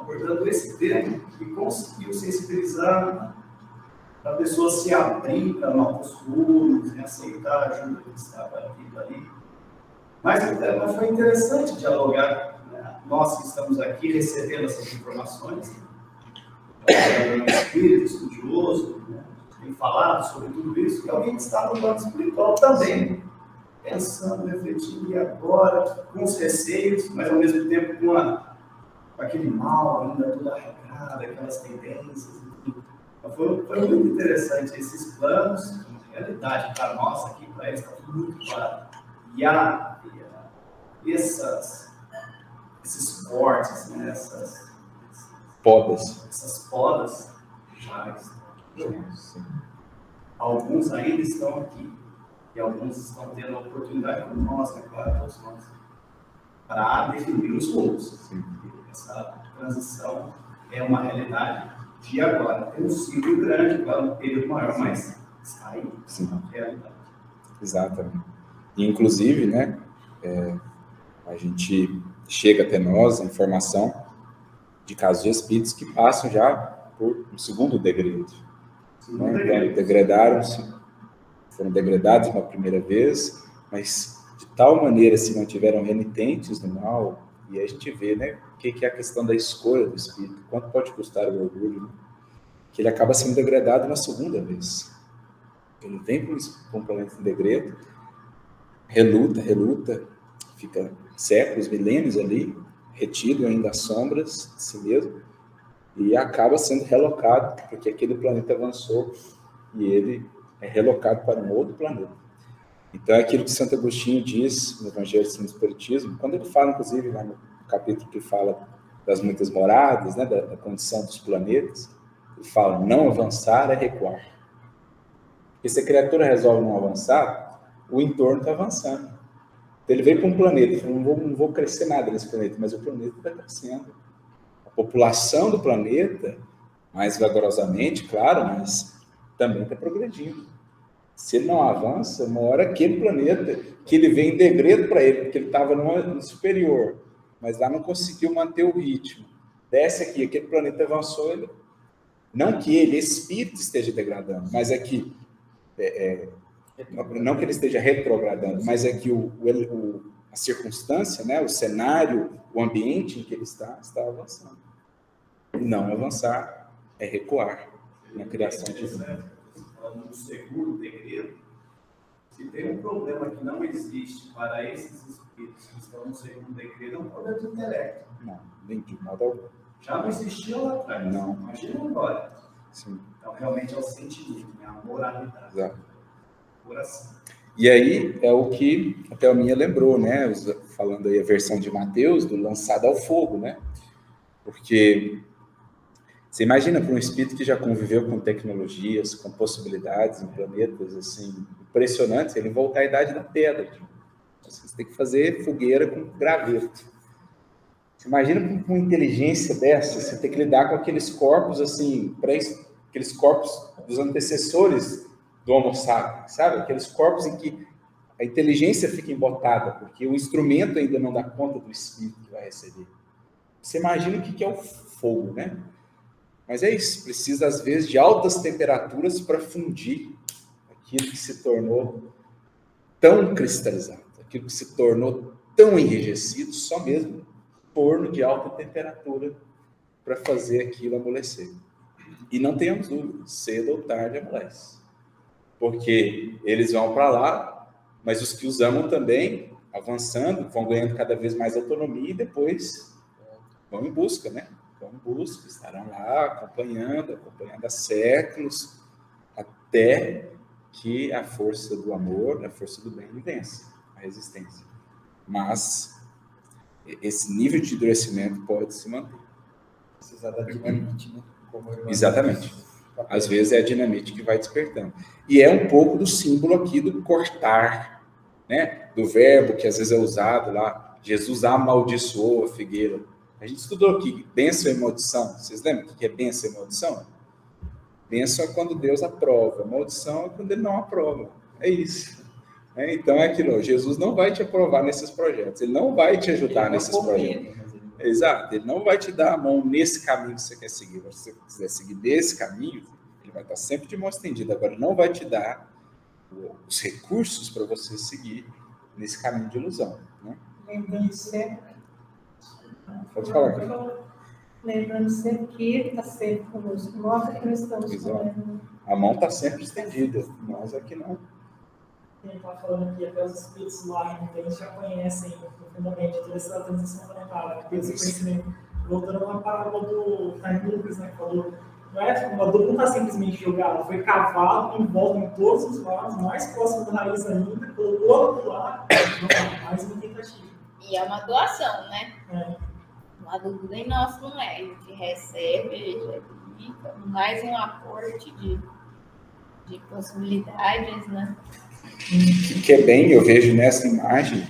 abordando esse tema, e conseguiu sensibilizar para a pessoa se abrir para novos rumos, aceitar a ajuda que estava vindo ali. Mas o foi interessante dialogar. Né? Nós que estamos aqui recebendo essas informações, um espírito estudioso, né? tem falado sobre tudo isso, e alguém que está no plano espiritual também, pensando, refletindo, e agora, com os receios, mas ao mesmo tempo com, a, com aquele mal ainda tudo arregado, aquelas tendências. Então, foi, foi muito interessante esses planos, realidade para nós aqui, para eles, está tudo muito claro. E a, e a essas, esses cortes, né, essas podas, essas podas já estão. Alguns ainda estão aqui e alguns estão tendo a oportunidade, como nós, né, claro, todos nós, para definir os rumos. Essa transição é uma realidade de agora. Tem um ciclo grande, para um período maior, mas está aí, Sim. é realidade. Exatamente. Inclusive, né, é, a gente chega até nós a informação de casos de espíritos que passam já por um segundo degredo. Né? Então, degradaram-se foram degradados uma primeira vez, mas de tal maneira se mantiveram renitentes no mal, e a gente vê, né, o que é a questão da escolha do espírito, quanto pode custar o orgulho, né? que ele acaba sendo degradado uma segunda vez. Ele vem para um planeta em degredo, reluta, reluta, fica séculos, milênios ali, retido ainda às sombras de si mesmo, e acaba sendo relocado, porque aquele planeta avançou e ele é relocado para um outro planeta. Então, é aquilo que Santo Agostinho diz no Evangelho do Espiritismo, quando ele fala, inclusive, lá no capítulo que fala das muitas moradas, né, da, da condição dos planetas, ele fala: não avançar é recuar. Porque se a criatura resolve não avançar, o entorno está avançando. Então, ele veio para um planeta, falou, não vou, não vou crescer nada nesse planeta, mas o planeta está crescendo. A população do planeta, mais vagarosamente, claro, mas também está progredindo. Se ele não avança, uma hora aquele planeta, que ele vem em degredo para ele, porque ele estava no superior, mas lá não conseguiu manter o ritmo. Desce aqui, aquele planeta avançou, ele... não que ele, espírito, esteja degradando, mas é que, é, é, não que ele esteja retrogradando, mas é que o, o, a circunstância, né, o cenário, o ambiente em que ele está, está avançando. Não avançar é recuar na criação de vida do segundo degredo, se tem um problema que não existe para esses espíritos que estão no segundo degredo, é um problema de intelecto. Não, nem modo algum. Já não existia lá atrás. Não. Imagina agora. Sim. Então, realmente é o sentimento, né? a moralidade. Exato. Coração. E aí é o que a Thelminha lembrou, né? Falando aí a versão de Mateus, do lançado ao fogo, né? Porque você imagina para um espírito que já conviveu com tecnologias, com possibilidades em planetas assim impressionantes, ele voltar à idade da pedra. Tipo, você tem que fazer fogueira com graveto. Você imagina com uma inteligência dessa, você tem que lidar com aqueles corpos assim, aqueles corpos dos antecessores do Homo sapiens, sabe? Aqueles corpos em que a inteligência fica embotada, porque o instrumento ainda não dá conta do espírito que vai receber. Você imagina o que é o fogo, né? Mas é isso, precisa às vezes de altas temperaturas para fundir aquilo que se tornou tão cristalizado, aquilo que se tornou tão enrijecido, só mesmo forno de alta temperatura para fazer aquilo amolecer. E não tenhamos dúvida, cedo ou tarde amolece. Porque eles vão para lá, mas os que os amam também, avançando, vão ganhando cada vez mais autonomia e depois vão em busca, né? Vão busca, estarão lá acompanhando, acompanhando há séculos, até que a força do amor, a força do bem vença a resistência. Mas esse nível de endurecimento pode se manter. Precisa da dinamite, né? Exatamente. Às vezes é a dinamite que vai despertando. E é um pouco do símbolo aqui do cortar, né? Do verbo que às vezes é usado lá. Jesus amaldiçoou a figueira. A gente estudou aqui bênção e maldição. Vocês lembram o que é bênção e maldição? Bênção é quando Deus aprova, maldição é quando ele não aprova. É isso. É, então é aquilo, Jesus não vai te aprovar nesses projetos, ele não vai te ajudar nesses projetos. Exato, ele não vai te dar a mão nesse caminho que você quer seguir. Se você quiser seguir desse caminho, ele vai estar sempre de mão estendida. Agora, não vai te dar os recursos para você seguir nesse caminho de ilusão. Né? Lembrando sempre. Pode falar. Lembrando sempre que ele está sempre conosco. Nós é que não estamos Exato. A mão está sempre estendida. Nós aqui não. Ele está falando aqui, até os espíritos lá eles já conhecem profundamente toda essa transição planetária, esse conhecimento. Voltando a uma parábola do Time Lucas, né, que falou não é, uma dupla não está simplesmente jogada, foi cavado em volta em todos os lados, mais próximo da raiz ainda, colocou outro lado, mais uma tentativa. E é uma doação, né? É. Uma dúvida nem nosso não é. A gente recebe, mais um aporte de, de possibilidades, né? Que é bem, eu vejo nessa imagem,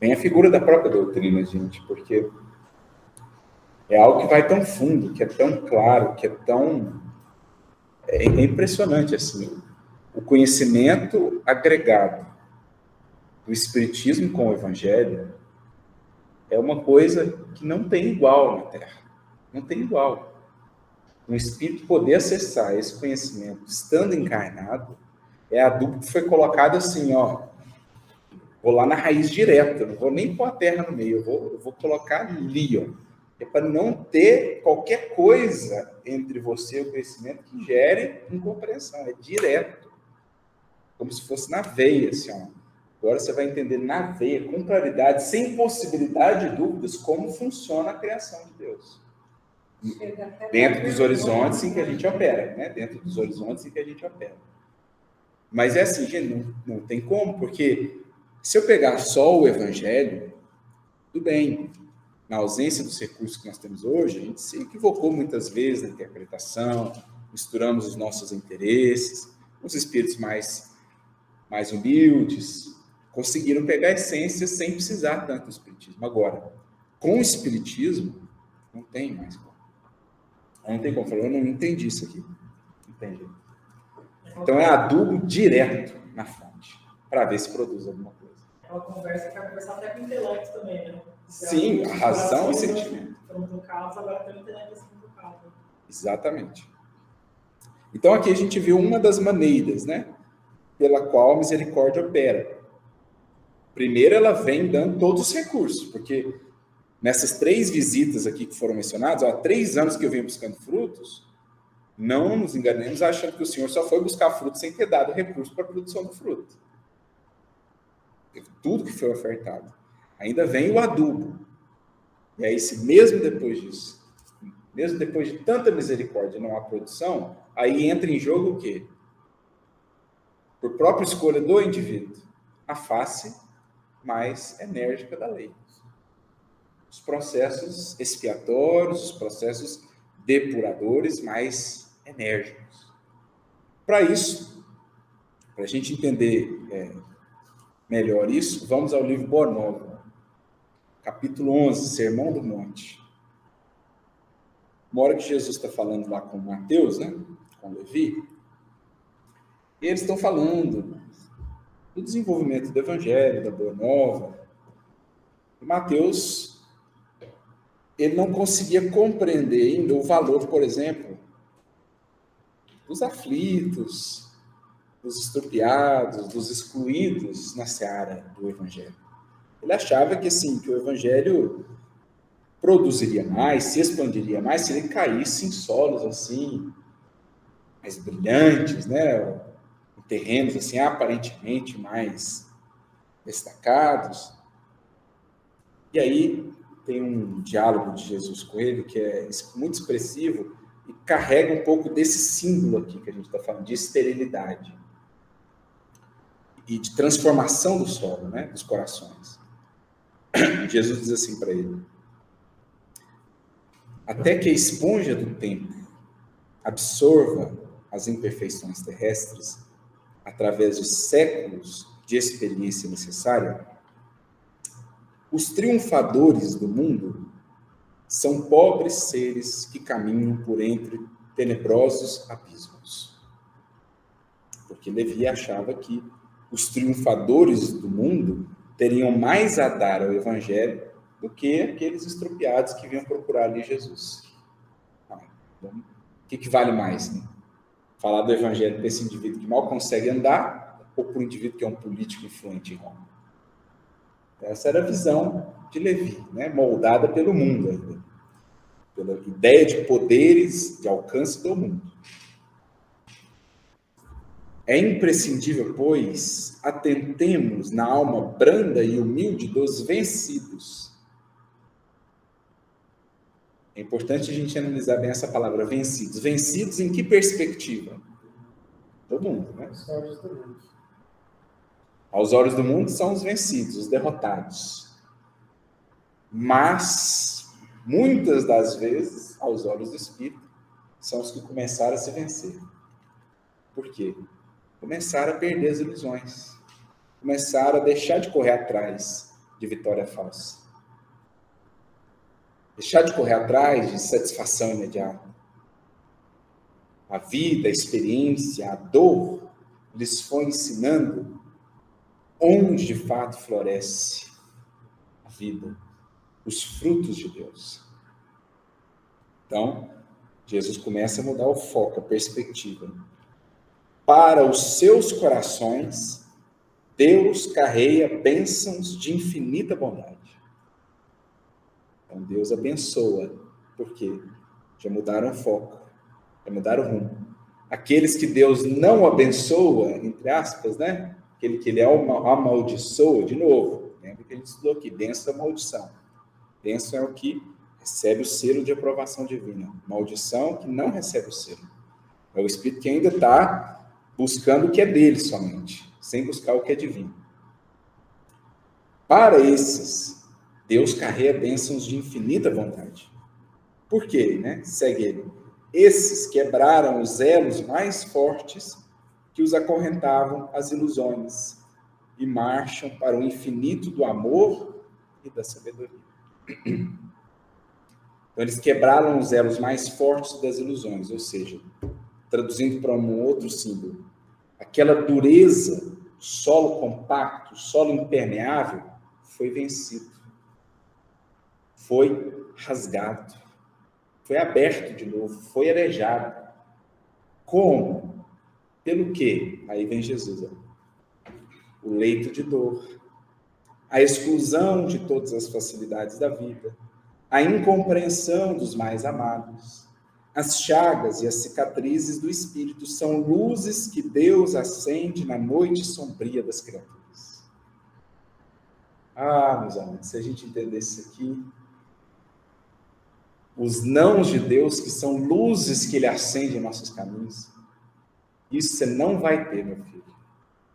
bem a figura da própria doutrina, gente, porque é algo que vai tão fundo, que é tão claro, que é tão. É, é impressionante, assim. O conhecimento agregado do Espiritismo com o Evangelho é uma coisa que não tem igual na Terra. Não tem igual. Um espírito poder acessar esse conhecimento estando encarnado é a dúvida que foi colocada assim, ó. Vou lá na raiz direta, não vou nem pôr a terra no meio, eu vou, eu vou colocar ali, ó é para não ter qualquer coisa entre você e o conhecimento que gere incompreensão, é direto. Como se fosse na veia, assim, ó. Agora você vai entender na veia, com claridade, sem possibilidade de dúvidas, como funciona a criação de Deus. Dentro dos horizontes em que a gente opera, né? Dentro dos horizontes em que a gente opera. Mas é assim, gente, não, não tem como, porque se eu pegar só o evangelho, tudo bem, na ausência dos recursos que nós temos hoje, a gente se equivocou muitas vezes na interpretação, misturamos os nossos interesses, os espíritos mais, mais humildes conseguiram pegar a essência sem precisar tanto do espiritismo. Agora, com o espiritismo, não tem mais como. Não tem como falar, eu não entendi isso aqui. Entendi. Então é adubo direto na fonte, para ver se produz alguma coisa. É uma conversa que vai conversar até com o intelecto também, né? Sim, a razão e sentimento. Foram tocados, agora pelo intelecto sendo tocado. Exatamente. Então aqui a gente viu uma das maneiras, né? Pela qual a misericórdia opera. Primeiro, ela vem dando todos os recursos, porque nessas três visitas aqui que foram mencionadas, há três anos que eu venho buscando frutos, não nos enganemos achando que o Senhor só foi buscar frutos sem ter dado recurso para a produção do fruto. Tudo que foi ofertado. Ainda vem o adubo. E aí, se mesmo depois disso, mesmo depois de tanta misericórdia não há produção, aí entra em jogo o quê? Por própria escolha do indivíduo, a face mais enérgica da lei. Os processos expiatórios, os processos depuradores mais enérgicos. Para isso, para a gente entender é, melhor isso, vamos ao livro Boa capítulo 11, Sermão do Monte. Uma hora que Jesus está falando lá com Mateus, né, com Levi, eles estão falando do desenvolvimento do Evangelho, da Boa Nova. Mateus, ele não conseguia compreender ainda o valor, por exemplo, dos aflitos, dos estrupiados, dos excluídos na seara do Evangelho. Ele achava que assim, que o evangelho produziria mais, se expandiria mais se ele caísse em solos assim mais brilhantes, né, terrenos assim aparentemente mais destacados. E aí tem um diálogo de Jesus com ele que é muito expressivo e carrega um pouco desse símbolo aqui que a gente está falando de esterilidade e de transformação do solo, né, dos corações. Jesus diz assim para ele: Até que a esponja do tempo absorva as imperfeições terrestres através de séculos de experiência necessária, os triunfadores do mundo são pobres seres que caminham por entre tenebrosos abismos. Porque Levi achava que os triunfadores do mundo teriam mais a dar ao evangelho do que aqueles estropiados que vinham procurar ali Jesus. Então, o que, que vale mais? Né? Falar do evangelho para esse indivíduo que mal consegue andar ou para o indivíduo que é um político influente em Roma? Essa era a visão de Levi, né? moldada pelo mundo ainda, pela ideia de poderes, de alcance do mundo. É imprescindível, pois, atentemos na alma branda e humilde dos vencidos. É importante a gente analisar bem essa palavra, vencidos. Vencidos em que perspectiva? Do mundo, né? Aos olhos do mundo são os vencidos, os derrotados. Mas, muitas das vezes, aos olhos do Espírito, são os que começaram a se vencer. Por quê? começaram a perder as ilusões, começaram a deixar de correr atrás de vitória falsa, deixar de correr atrás de satisfação imediata. A vida, a experiência, a dor lhes foi ensinando onde de fato floresce a vida, os frutos de Deus. Então, Jesus começa a mudar o foco, a perspectiva para os seus corações, Deus carrega bênçãos de infinita bondade. Então Deus abençoa, porque já mudaram o foco, já mudaram o rumo. Aqueles que Deus não abençoa, entre aspas, né? Aquele que ele amaldiçoa, de novo, lembra que a gente estudou aqui, bênção é maldição. Bênção é o que recebe o selo de aprovação divina. Maldição que não recebe o selo. É o Espírito que ainda está buscando o que é dele somente, sem buscar o que é divino. Para esses, Deus carrega bênçãos de infinita vontade. Por quê? Né? Segue ele. Esses quebraram os elos mais fortes que os acorrentavam às ilusões e marcham para o infinito do amor e da sabedoria. Então, eles quebraram os elos mais fortes das ilusões, ou seja, traduzindo para um outro símbolo, aquela dureza, solo compacto, solo impermeável, foi vencido, foi rasgado, foi aberto de novo, foi arejado. Como? Pelo quê? Aí vem Jesus. Ó. O leito de dor, a exclusão de todas as facilidades da vida, a incompreensão dos mais amados, as chagas e as cicatrizes do espírito são luzes que Deus acende na noite sombria das criaturas. Ah, meus amigos, se a gente entendesse isso aqui, os nãos de Deus, que são luzes que Ele acende em nossos caminhos, isso você não vai ter, meu filho.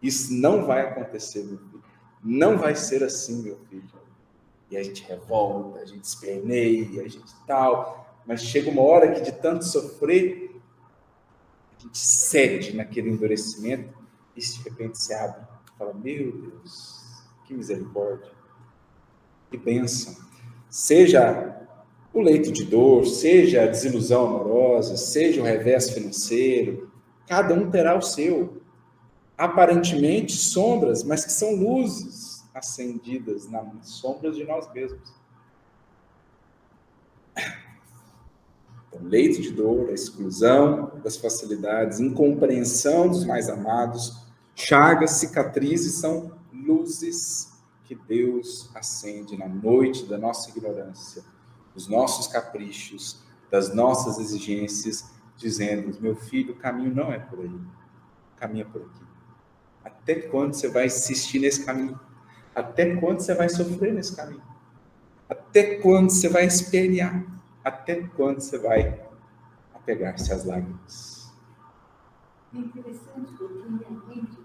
Isso não vai acontecer, meu filho. Não vai ser assim, meu filho. E a gente revolta, a gente esperneia, a gente tal mas chega uma hora que de tanto sofrer, a gente cede naquele endurecimento e de repente se abre. Fala, meu Deus, que misericórdia, que bênção. Seja o leito de dor, seja a desilusão amorosa, seja o revés financeiro, cada um terá o seu. Aparentemente sombras, mas que são luzes acendidas nas sombras de nós mesmos. Então, leito de dor, a exclusão das facilidades, incompreensão dos mais amados, chagas, cicatrizes são luzes que Deus acende na noite da nossa ignorância, dos nossos caprichos, das nossas exigências, dizendo: meu filho, o caminho não é por aí, é por aqui. Até quando você vai insistir nesse caminho? Até quando você vai sofrer nesse caminho? Até quando você vai espernear? Até quando você vai apegar-se às lágrimas? É interessante porque realmente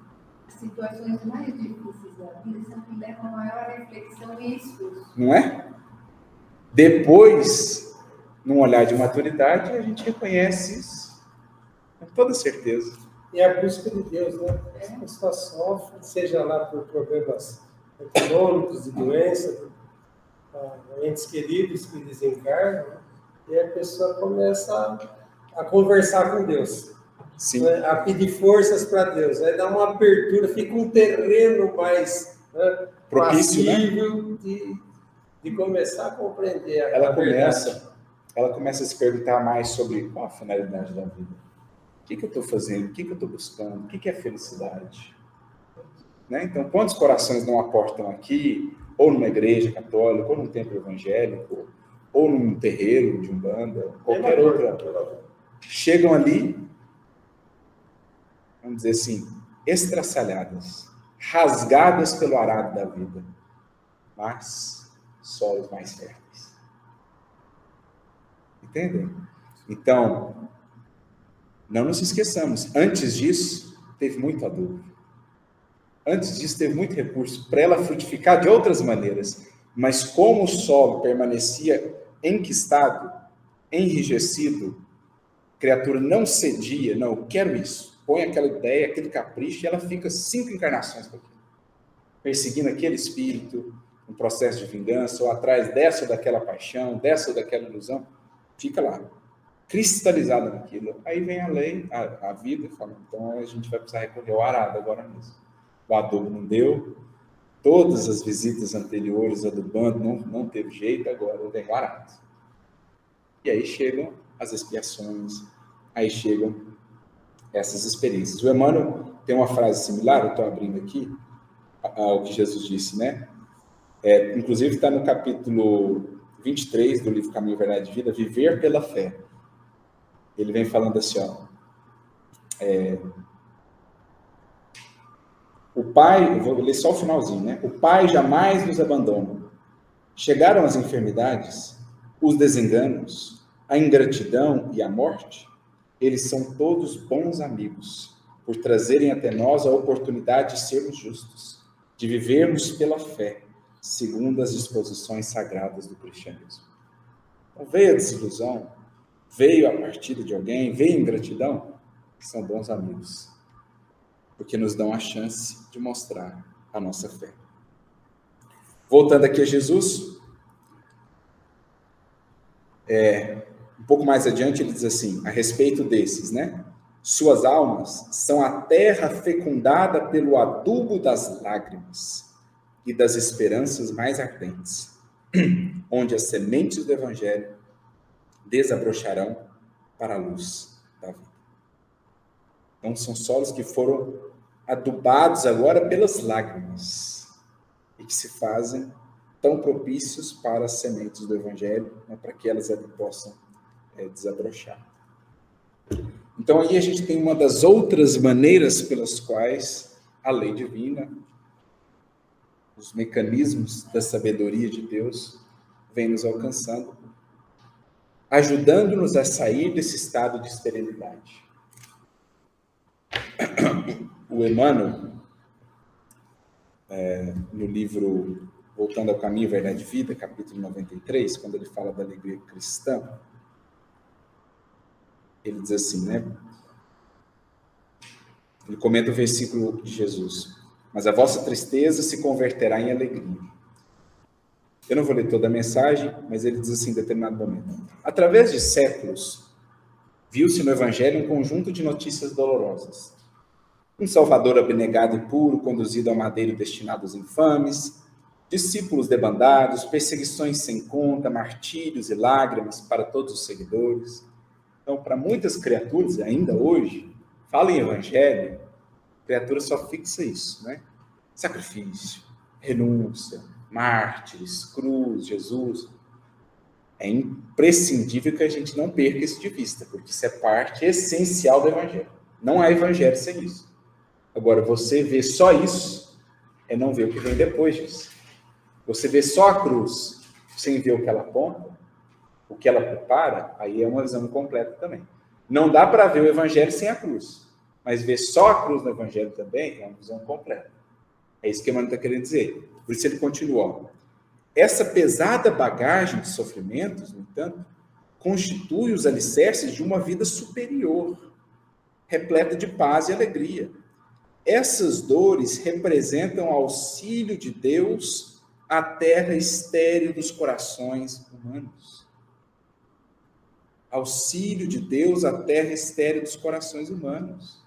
as situações mais difíceis da vida são que levam a maior reflexão e esforço. Não é? Depois, num olhar de maturidade, a gente reconhece isso com toda certeza. E a busca de Deus, né? É. A pessoa sofre, seja lá por problemas econômicos, de doença, entes queridos que desencarnam, e a pessoa começa a, a conversar com Deus. né, a pedir forças para Deus. Aí dá uma abertura, fica um terreno mais né, propício né? de, de começar a compreender. A ela começa, ela começa a se perguntar mais sobre qual a finalidade da vida. O que, que eu estou fazendo? O que, que eu estou buscando? O que, que é felicidade? Né? Então, quantos corações não aportam aqui, ou numa igreja católica, ou num templo evangélico, ou num terreiro de umbanda, qualquer outra, chegam ali, vamos dizer assim, estraçalhadas, rasgadas pelo arado da vida, mas solos mais férteis. Entendem? Então, não nos esqueçamos, antes disso, teve muito adubo. Antes disso, teve muito recurso para ela frutificar de outras maneiras. Mas como o solo permanecia enquistado, enrijecido, a criatura não cedia, não, eu quero isso. Põe aquela ideia, aquele capricho, e ela fica cinco encarnações com aquilo. Perseguindo aquele espírito, um processo de vingança, ou atrás dessa ou daquela paixão, dessa ou daquela ilusão, fica lá, cristalizada naquilo. Aí vem a lei, a, a vida, fala, então a gente vai precisar recorrer ao arado agora mesmo o adubo não deu, todas as visitas anteriores adubando não, não teve jeito, agora vem barato. E aí chegam as expiações, aí chegam essas experiências. O Emmanuel tem uma frase similar, eu estou abrindo aqui, ao que Jesus disse, né? É, inclusive está no capítulo 23 do livro Caminho, Verdade e Vida, Viver pela Fé. Ele vem falando assim, ó, é, o Pai, vou ler só o finalzinho, né? O Pai jamais nos abandona. Chegaram as enfermidades, os desenganos, a ingratidão e a morte, eles são todos bons amigos, por trazerem até nós a oportunidade de sermos justos, de vivermos pela fé, segundo as disposições sagradas do cristianismo. Então, veio a desilusão, veio a partida de alguém, veio a ingratidão, são bons amigos porque nos dão a chance de mostrar a nossa fé. Voltando aqui a Jesus, é, um pouco mais adiante ele diz assim, a respeito desses, né? Suas almas são a terra fecundada pelo adubo das lágrimas e das esperanças mais ardentes, onde as sementes do Evangelho desabrocharão para a luz da vida. Então, são solos que foram adubados agora pelas lágrimas e que se fazem tão propícios para as sementes do Evangelho, né, para que elas possam é, desabrochar. Então, aí a gente tem uma das outras maneiras pelas quais a lei divina, os mecanismos da sabedoria de Deus, vem nos alcançando, ajudando-nos a sair desse estado de esterilidade o Emmanuel, é, no livro Voltando ao Caminho, Verdade e Vida, capítulo 93, quando ele fala da alegria cristã, ele diz assim, né? Ele comenta o versículo de Jesus: Mas a vossa tristeza se converterá em alegria. Eu não vou ler toda a mensagem, mas ele diz assim em determinado momento: Através de séculos, viu-se no Evangelho um conjunto de notícias dolorosas um Salvador abnegado e puro, conduzido ao madeiro destinado aos infames, discípulos debandados, perseguições sem conta, martírios e lágrimas para todos os seguidores. Então, para muitas criaturas, ainda hoje, fala em evangelho, a criatura só fixa isso, né? Sacrifício, renúncia, mártires, cruz, Jesus. É imprescindível que a gente não perca isso de vista, porque isso é parte essencial do evangelho. Não há evangelho sem isso. Agora, você vê só isso, é não ver o que vem depois disso. Você vê só a cruz, sem ver o que ela aponta, o que ela prepara, aí é uma visão completa também. Não dá para ver o evangelho sem a cruz, mas ver só a cruz no evangelho também é uma visão completa. É isso que Emmanuel está querendo dizer. Por isso ele continua. Essa pesada bagagem de sofrimentos, no entanto, constitui os alicerces de uma vida superior, repleta de paz e alegria essas dores representam auxílio de Deus à terra estéril dos corações humanos. auxílio de Deus à terra estéril dos corações humanos.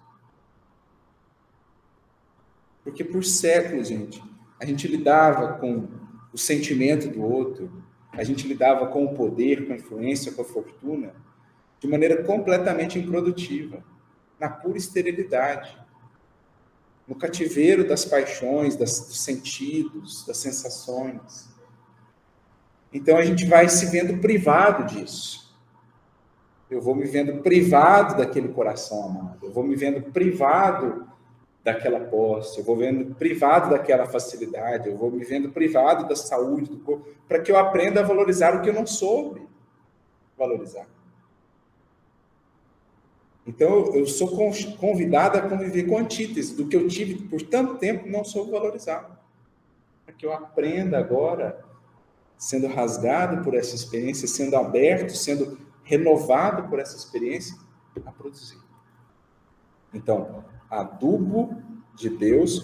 Porque por séculos, gente, a gente lidava com o sentimento do outro, a gente lidava com o poder, com a influência, com a fortuna, de maneira completamente improdutiva, na pura esterilidade, no cativeiro das paixões, das, dos sentidos, das sensações. Então a gente vai se vendo privado disso. Eu vou me vendo privado daquele coração amado. Eu vou me vendo privado daquela posse. Eu vou vendo privado daquela facilidade. Eu vou me vendo privado da saúde do corpo, para que eu aprenda a valorizar o que eu não soube valorizar. Então eu sou convidado a conviver com antítese do que eu tive por tanto tempo não soube valorizar. Para que eu aprenda agora sendo rasgado por essa experiência, sendo aberto, sendo renovado por essa experiência, a produzir. Então, adubo de Deus,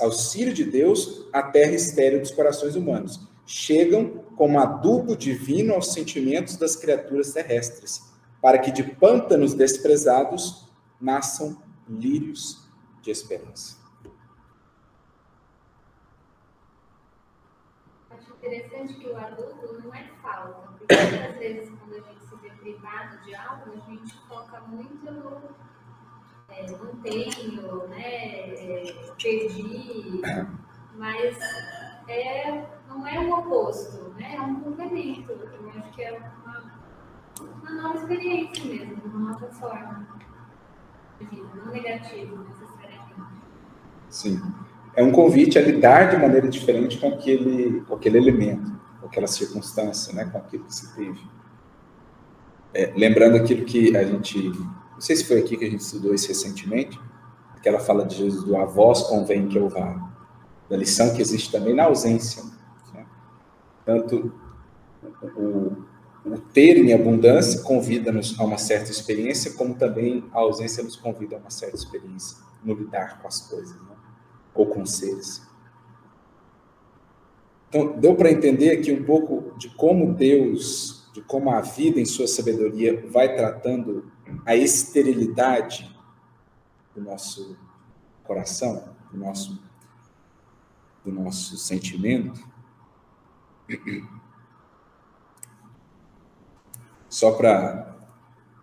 auxílio de Deus à terra estéril dos corações humanos. Chegam como adubo divino aos sentimentos das criaturas terrestres, para que de pântanos desprezados nasçam lírios de esperança. interessante que o adulto não é falta, porque muitas vezes quando a gente se vê privado de algo, a gente foca muito no é, não tenho, né, é, perdi, mas é, não é o oposto, né, é um complemento. Eu acho que é uma, uma nova experiência mesmo, uma nova forma de vida, não negativo necessariamente. Sim é um convite a lidar de maneira diferente com aquele, com aquele elemento, com aquela circunstância, né, com aquilo que se teve. É, lembrando aquilo que a gente, não sei se foi aqui que a gente estudou isso recentemente, que ela fala de Jesus do a vós convém que eu vá, da lição que existe também na ausência. Né? Tanto o, o ter em abundância convida-nos a uma certa experiência, como também a ausência nos convida a uma certa experiência no lidar com as coisas. Né? ou com seres. Então, deu para entender aqui um pouco de como Deus, de como a vida em sua sabedoria vai tratando a esterilidade do nosso coração, do nosso, do nosso sentimento. Só para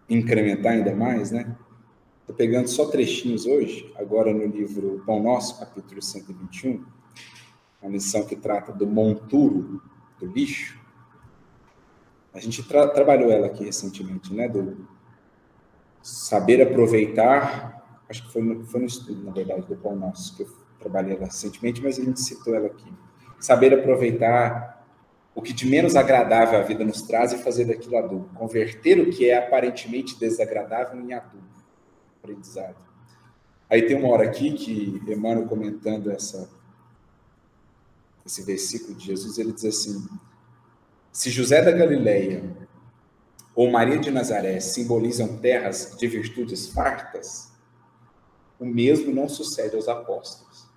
incrementar ainda mais, né? Estou pegando só trechinhos hoje, agora no livro Pão Nosso, capítulo 121, uma lição que trata do monturo, do lixo. A gente tra trabalhou ela aqui recentemente, né? Do saber aproveitar, acho que foi no, foi no estudo, na verdade, do Pão Nosso, que eu trabalhei ela recentemente, mas a gente citou ela aqui. Saber aproveitar o que de menos agradável a vida nos traz e fazer daquilo adubo. Converter o que é aparentemente desagradável em adubo aprendizado. Aí tem uma hora aqui que Emmanuel comentando essa, esse versículo de Jesus, ele diz assim: se José da Galileia ou Maria de Nazaré simbolizam terras de virtudes fartas, o mesmo não sucede aos apóstolos.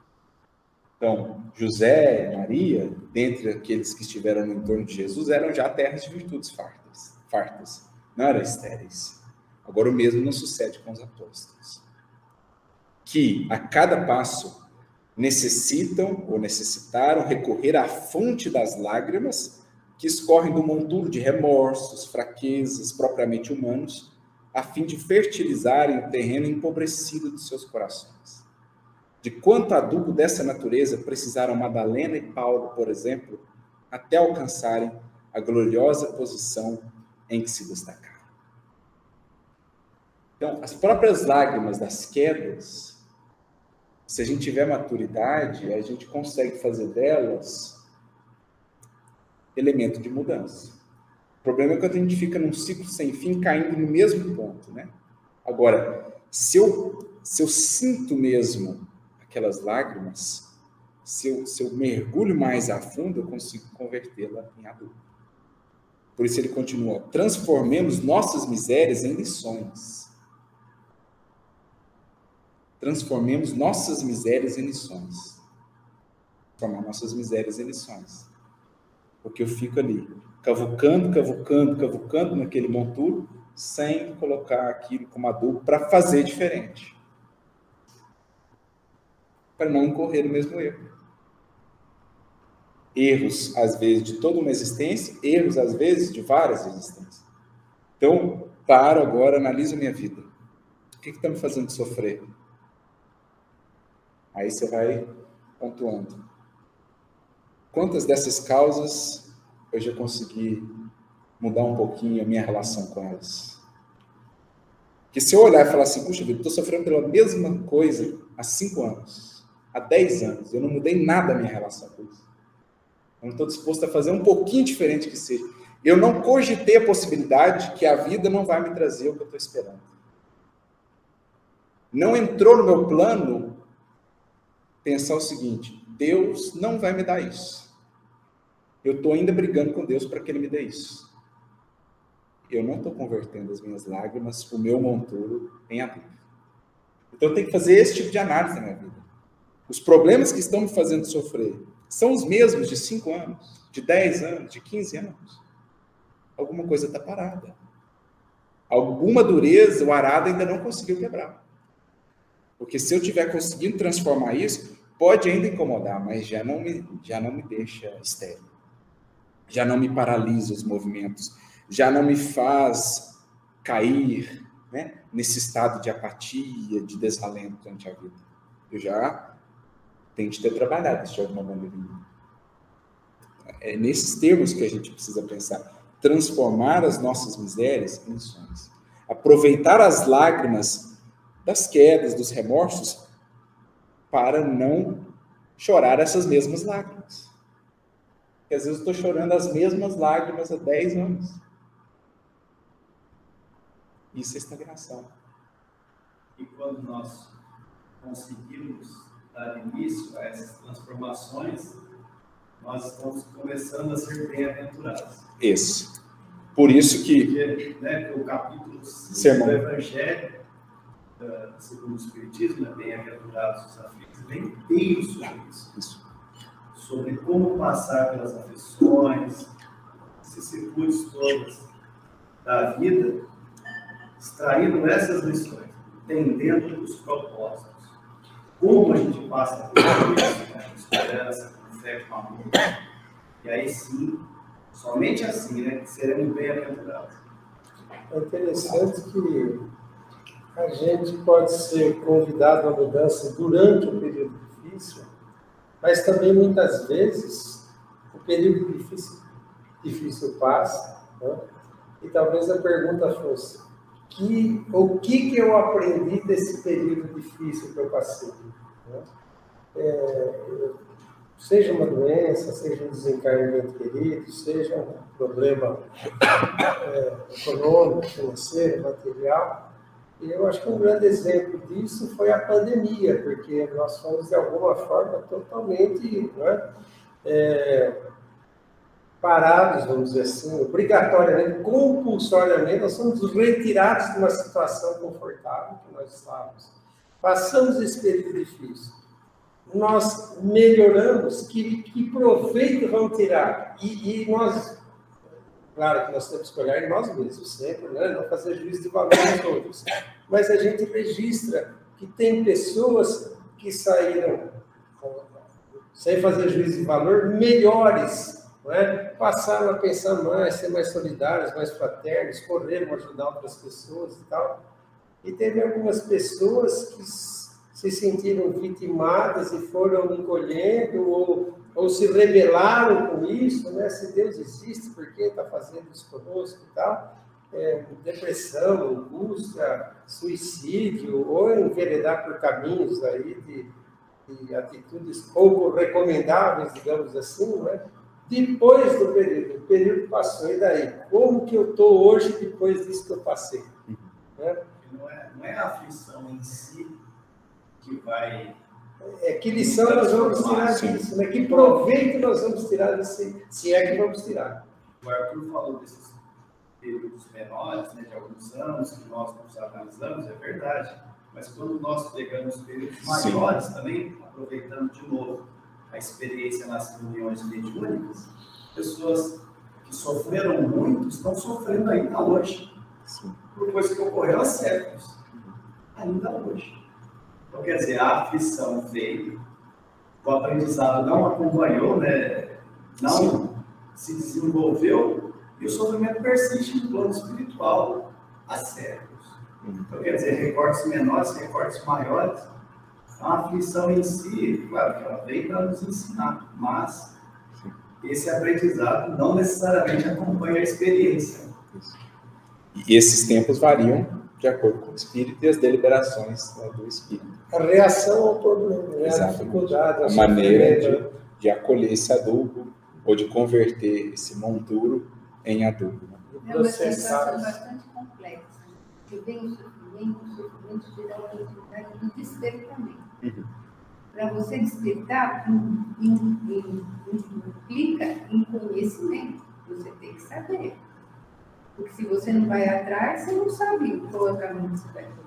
Então, José e Maria, dentre aqueles que estiveram no entorno de Jesus, eram já terras de virtudes fartas, fartas não eram estéreis. Agora, o mesmo não sucede com os apóstolos, que a cada passo necessitam ou necessitaram recorrer à fonte das lágrimas que escorrem do monturo de remorsos, fraquezas propriamente humanos, a fim de fertilizarem o terreno empobrecido de seus corações. De quanto adubo dessa natureza precisaram Madalena e Paulo, por exemplo, até alcançarem a gloriosa posição em que se destacaram. Então, as próprias lágrimas das quedas, se a gente tiver maturidade, a gente consegue fazer delas elemento de mudança. O problema é quando a gente fica num ciclo sem fim, caindo no mesmo ponto, né? Agora, se eu, se eu sinto mesmo aquelas lágrimas, se eu, se eu mergulho mais a fundo, eu consigo convertê-la em adulto. Por isso ele continua: transformemos nossas misérias em lições transformemos nossas misérias em lições. Transformar nossas misérias em lições. Porque eu fico ali, cavucando, cavucando, cavucando naquele monturo, sem colocar aquilo como adubo para fazer diferente. Para não incorrer no mesmo erro. Erros, às vezes, de toda uma existência, erros, às vezes, de várias existências. Então, paro agora, analiso a minha vida. O que está me fazendo sofrer? Aí você vai pontuando. Quantas dessas causas eu já consegui mudar um pouquinho a minha relação com elas? Que se eu olhar e falar assim, puxa vida, estou sofrendo pela mesma coisa há cinco anos, há dez anos, eu não mudei nada a minha relação com isso. Eu não estou disposto a fazer um pouquinho diferente que seja. Eu não cogitei a possibilidade que a vida não vai me trazer o que eu estou esperando. Não entrou no meu plano pensar o seguinte: Deus não vai me dar isso. Eu estou ainda brigando com Deus para que Ele me dê isso. Eu não estou convertendo as minhas lágrimas, o meu monturo, em adubo. Então eu tenho que fazer esse tipo de análise na minha vida. Os problemas que estão me fazendo sofrer são os mesmos de 5 anos, de 10 anos, de 15 anos. Alguma coisa está parada. Alguma dureza o arado ainda não conseguiu quebrar. Porque se eu tiver conseguindo transformar isso, pode ainda incomodar, mas já não me, já não me deixa estéril. Já não me paralisa os movimentos, já não me faz cair né, nesse estado de apatia, de desalento ante a vida. Eu já tenho que ter trabalhado isso de alguma maneira. É nesses termos que a gente precisa pensar. Transformar as nossas misérias em sonhos. Aproveitar as lágrimas das quedas, dos remorsos, para não chorar essas mesmas lágrimas. Porque às vezes eu estou chorando as mesmas lágrimas há 10 anos. Isso é estagnação. E quando nós conseguimos dar início a essas transformações, nós estamos começando a ser bem-aventurados. Isso. Por isso que. Porque, né, o capítulo Sermão. do Evangelho, segundo o Espiritismo, é bem-aventurados os aflitos, bem inteiro sobre isso. isso. Sobre como passar pelas aflições, vicissitudes todas da vida, extraindo essas lições, entendendo os propósitos. Como a gente passa por isso, com esperança, com fé, com amor. E aí sim, somente assim, né, seremos bem-aventurados. É interessante que a gente pode ser convidado à mudança durante o período difícil, mas também muitas vezes o período difícil, difícil passa, né? e talvez a pergunta fosse: que, o que, que eu aprendi desse período difícil que eu passei? Né? É, seja uma doença, seja um desencarnamento querido, seja um problema é, econômico, financeiro, material. Eu acho que um grande exemplo disso foi a pandemia, porque nós fomos, de alguma forma, totalmente né, é, parados, vamos dizer assim, obrigatoriamente, compulsoriamente, nós somos retirados de uma situação confortável que nós estávamos. Passamos esse período difícil. Nós melhoramos, que, que proveito vamos tirar? E, e, nós, claro que nós temos que olhar em nós mesmos, sempre, né? não fazer juízo de valor nos outros. Mas a gente registra que tem pessoas que saíram, sem fazer juízo de valor, melhores é? passaram a pensar mais, ser mais solidários, mais fraternos, correram ajudar outras pessoas e tal. E teve algumas pessoas que se sentiram vitimadas e foram encolhendo ou, ou se rebelaram com isso, né? Se Deus existe, por que está fazendo isso conosco e tal? É, depressão, angústia, suicídio, ou enveredar por caminhos aí de, de atitudes pouco recomendáveis, digamos assim, não é? Depois do período, o período passou, e daí? Como que eu estou hoje depois disso que eu passei? Uhum. Né? Não, é, não é a aflição em si que vai. É que lição nós vamos tirar disso, né? Que proveito nós vamos tirar disso, se é que vamos tirar. O Arthur falou desses períodos menores, né, de alguns anos, que nós nos analisamos, é verdade. Mas quando nós pegamos períodos maiores Sim. também, aproveitando de novo a experiência nas reuniões mediúnicas, pessoas que sofreram muito estão sofrendo ainda hoje. Sim. por coisa que ocorreu há séculos, ainda hoje. Então, quer dizer, a aflição veio, o aprendizado não acompanhou, né? não Sim. se desenvolveu, e o sofrimento persiste no plano espiritual há séculos. Então, quer dizer, recortes menores, recortes maiores, a aflição em si, claro que ela vem para nos ensinar, mas esse aprendizado não necessariamente acompanha a experiência. E esses tempos variam de acordo com o espírito e as deliberações né, do espírito. A reação ao problema, né? a dificuldade, a, a maneira de, de, acolher esse adubo ou de converter esse monturo em adubo. Né? É uma situação bastante complexa, que vem o sofrimento, o sofrimento gera a oportunidade do despertamento. Uhum. Para você despertar, implica em conhecimento. Você tem que saber. Porque se você não vai atrás, você não sabe qual é o caminho que você vai tomar.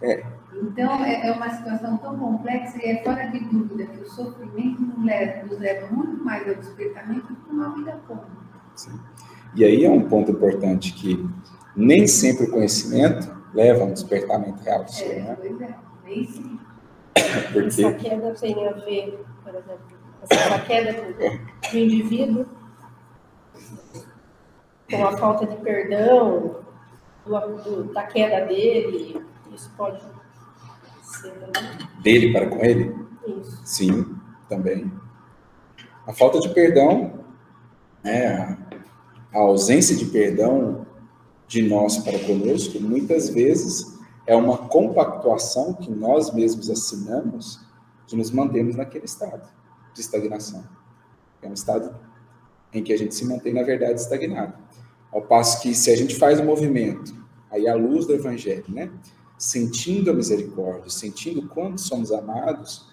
É. Então, é, é, uma situação tão complexa e é fora de dúvida que o sofrimento nos leva, nos leva muito mais ao despertamento do que uma vida comum. Sim. E aí é um ponto importante que nem sempre o conhecimento leva a um despertamento real do ser, é, né? Pois é, nem sempre. Porque... Essa queda tem a ver, por exemplo, essa queda do, do indivíduo com a falta de perdão, do, da queda dele, isso pode ser também. Dele para com ele? Isso. Sim, também. A falta de perdão, né, a ausência de perdão de nós para conosco, muitas vezes é uma compactuação que nós mesmos assinamos de nos mantermos naquele estado de estagnação. É um estado em que a gente se mantém, na verdade, estagnado. Ao passo que, se a gente faz um movimento, aí à luz do Evangelho, né? Sentindo a misericórdia, sentindo quanto somos amados,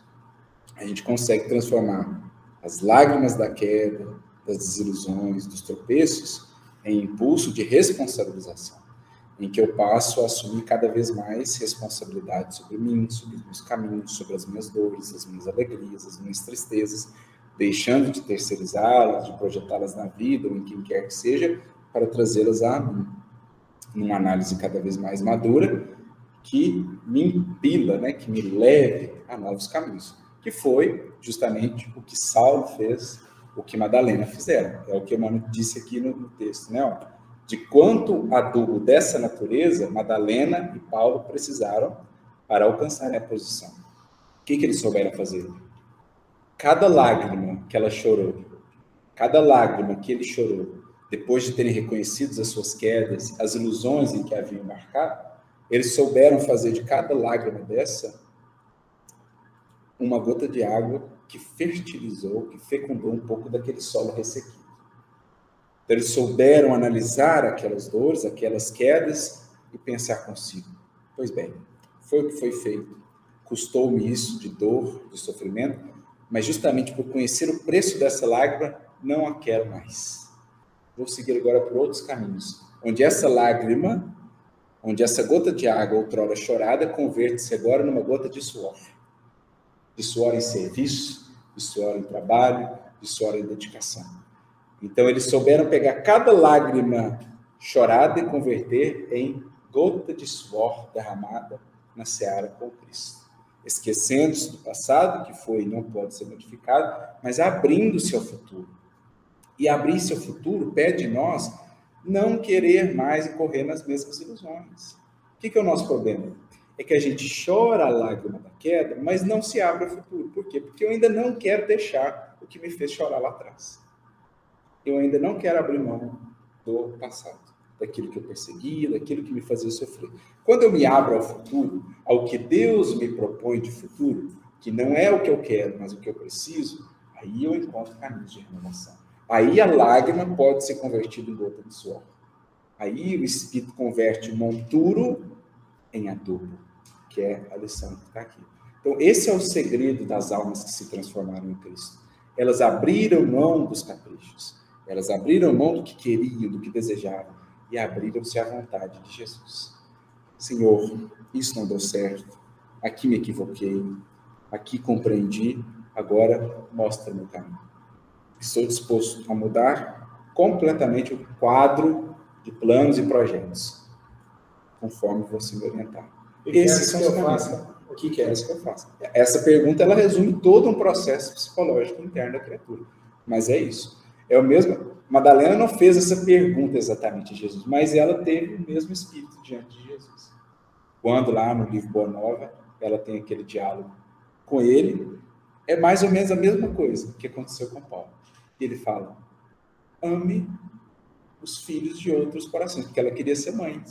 a gente consegue transformar as lágrimas da queda, das desilusões, dos tropeços, em impulso de responsabilização, em que eu passo a assumir cada vez mais responsabilidade sobre mim, sobre os meus caminhos, sobre as minhas dores, as minhas alegrias, as minhas tristezas, deixando de terceirizá-las, de projetá-las na vida ou em quem quer que seja, para trazê-las a mim, numa análise cada vez mais madura, que me impila, né, que me leve a novos caminhos, que foi justamente o que Saulo fez, o que Madalena fizeram. É o que Emmanuel disse aqui no, no texto, né? Ó, de quanto adubo dessa natureza Madalena e Paulo precisaram para alcançar a posição. O que, que eles souberam fazer? Cada lágrima que ela chorou, cada lágrima que ele chorou, depois de terem reconhecido as suas quedas, as ilusões em que haviam embarcado, eles souberam fazer de cada lágrima dessa uma gota de água que fertilizou, que fecundou um pouco daquele solo ressequido. Então, eles souberam analisar aquelas dores, aquelas quedas e pensar consigo: pois bem, foi o que foi feito, custou-me isso de dor, de sofrimento, mas justamente por conhecer o preço dessa lágrima, não a quero mais vou seguir agora por outros caminhos, onde essa lágrima, onde essa gota de água outrora chorada, converte-se agora numa gota de suor. De suor em serviço, de suor em trabalho, de suor em dedicação. Então, eles souberam pegar cada lágrima chorada e converter em gota de suor derramada na seara com Cristo. Esquecendo-se do passado, que foi e não pode ser modificado, mas abrindo-se ao futuro e abrir seu futuro pede de nós não querer mais correr nas mesmas ilusões. O que, que é o nosso problema? É que a gente chora a lágrima da queda, mas não se abre ao futuro. Por quê? Porque eu ainda não quero deixar o que me fez chorar lá atrás. Eu ainda não quero abrir mão do passado, daquilo que eu perseguia, daquilo que me fazia sofrer. Quando eu me abro ao futuro, ao que Deus me propõe de futuro, que não é o que eu quero, mas o que eu preciso, aí eu encontro caminhos de renovação. Aí a lágrima pode ser convertida em gota de suor. Aí o Espírito converte o monturo em adubo, que é a lição que está aqui. Então, esse é o segredo das almas que se transformaram em Cristo. Elas abriram mão dos caprichos, elas abriram mão do que queriam, do que desejavam, e abriram-se à vontade de Jesus. Senhor, isso não deu certo, aqui me equivoquei, aqui compreendi, agora mostra-me o caminho. Estou disposto a mudar completamente o quadro de planos e projetos. conforme você me orientar. E Esses são os caminhos. O que queres que eu faça? Essa pergunta ela resume todo um processo psicológico interno da criatura. Mas é isso. É o mesmo. Madalena não fez essa pergunta exatamente a Jesus, mas ela teve o mesmo espírito diante de Jesus. Quando lá no livro Boa Nova, ela tem aquele diálogo com ele, é mais ou menos a mesma coisa que aconteceu com Paulo. Ele fala: ame os filhos de outros corações, porque ela queria ser mãe,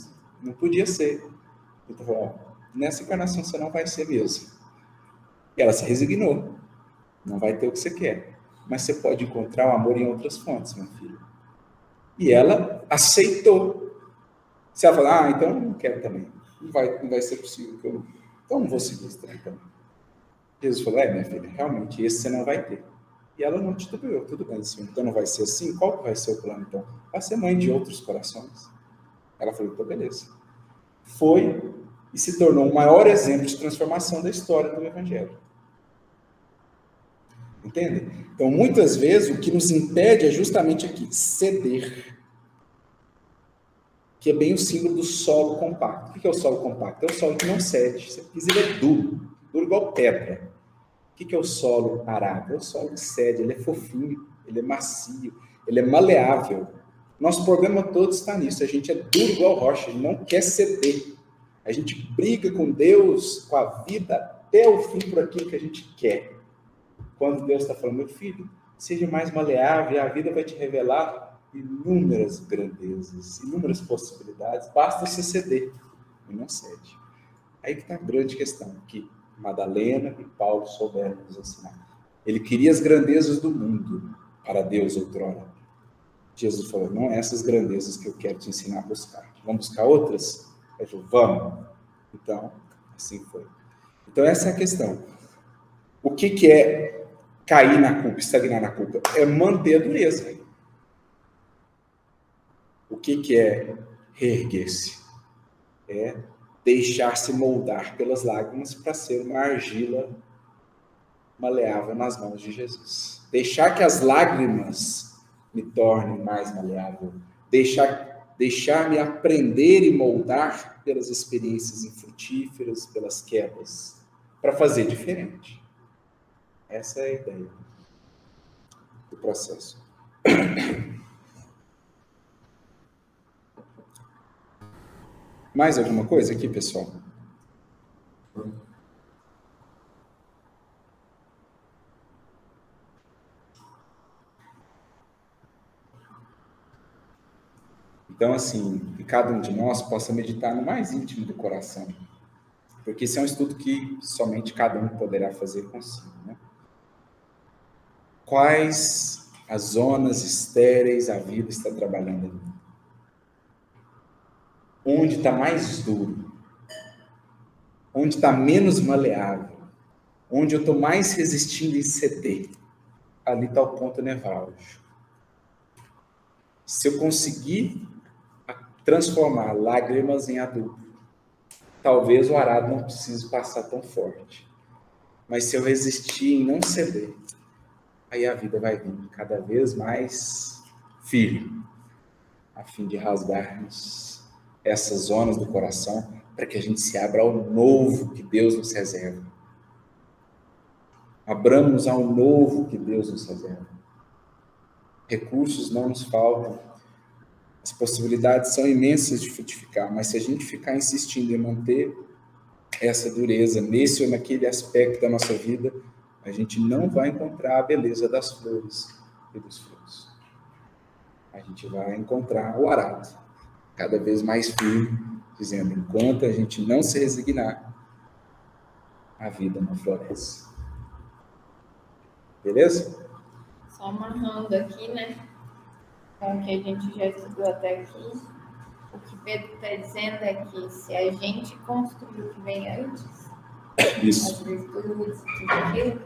não podia ser. Então, ó, nessa encarnação você não vai ser mesmo. E ela se resignou. Não vai ter o que você quer. Mas você pode encontrar o amor em outras fontes, meu filho. E ela aceitou. Se ela falar, ah, então não quero também. Não vai, não vai ser possível que eu. Então não vou esse trem também. Jesus falou: é, minha filha, realmente, esse você não vai ter. E ela não titubeou, tudo bem, senhor. Então não vai ser assim? Qual que vai ser o plano, então? Vai ser mãe de outros corações. Ela falou: então beleza. Foi e se tornou o maior exemplo de transformação da história do Evangelho. Entende? Então, muitas vezes, o que nos impede é justamente aqui, ceder. Que é bem o símbolo do solo compacto. O que é o solo compacto? É o solo que não cede. Você ele é duro, duro igual pedra. O que é o solo arado? É o solo que cede, ele é fofinho, ele é macio, ele é maleável. Nosso problema todo está nisso. A gente é duro igual rocha, a gente não quer ceder. A gente briga com Deus, com a vida, até o fim por aquilo que a gente quer. Quando Deus está falando, meu filho, seja mais maleável, a vida vai te revelar inúmeras grandezas, inúmeras possibilidades, basta você ceder e não cede. Aí que está a grande questão, que Madalena e Paulo souberam nos ensinar. Ele queria as grandezas do mundo para Deus outrora. Jesus falou: não essas grandezas que eu quero te ensinar a buscar. Vamos buscar outras? Ele falou, vamos. Então, assim foi. Então, essa é a questão. O que, que é cair na culpa, estagnar na culpa? É manter a dureza. O que, que é reerguer-se? É deixar-se moldar pelas lágrimas para ser uma argila maleável nas mãos de Jesus. Deixar que as lágrimas me tornem mais maleável. Deixar deixar-me aprender e moldar pelas experiências infrutíferas, pelas quedas, para fazer diferente. Essa é a ideia do processo. Mais alguma coisa aqui, pessoal? Então, assim, que cada um de nós possa meditar no mais íntimo do coração. Porque esse é um estudo que somente cada um poderá fazer consigo. Quais as zonas estéreis a vida está trabalhando? Onde está mais duro? Onde está menos maleável? Onde eu estou mais resistindo em ceder? Ali está o ponto nevrálgico. Se eu conseguir transformar lágrimas em adubo. Talvez o arado não precise passar tão forte. Mas se eu resistir em não ceder, aí a vida vai vir cada vez mais firme, a fim de rasgarmos essas zonas do coração para que a gente se abra ao novo que Deus nos reserva. Abramos ao novo que Deus nos reserva. Recursos não nos faltam, as possibilidades são imensas de frutificar, mas se a gente ficar insistindo em manter essa dureza nesse ou naquele aspecto da nossa vida, a gente não vai encontrar a beleza das flores e dos frutos. A gente vai encontrar o arado, cada vez mais firme, dizendo: enquanto a gente não se resignar, a vida não floresce. Beleza? Só amarrando aqui, né? com o que a gente já estudou até aqui, o que Pedro está dizendo é que se a gente construir o que vem antes, Isso. as virtudes, tudo aquilo,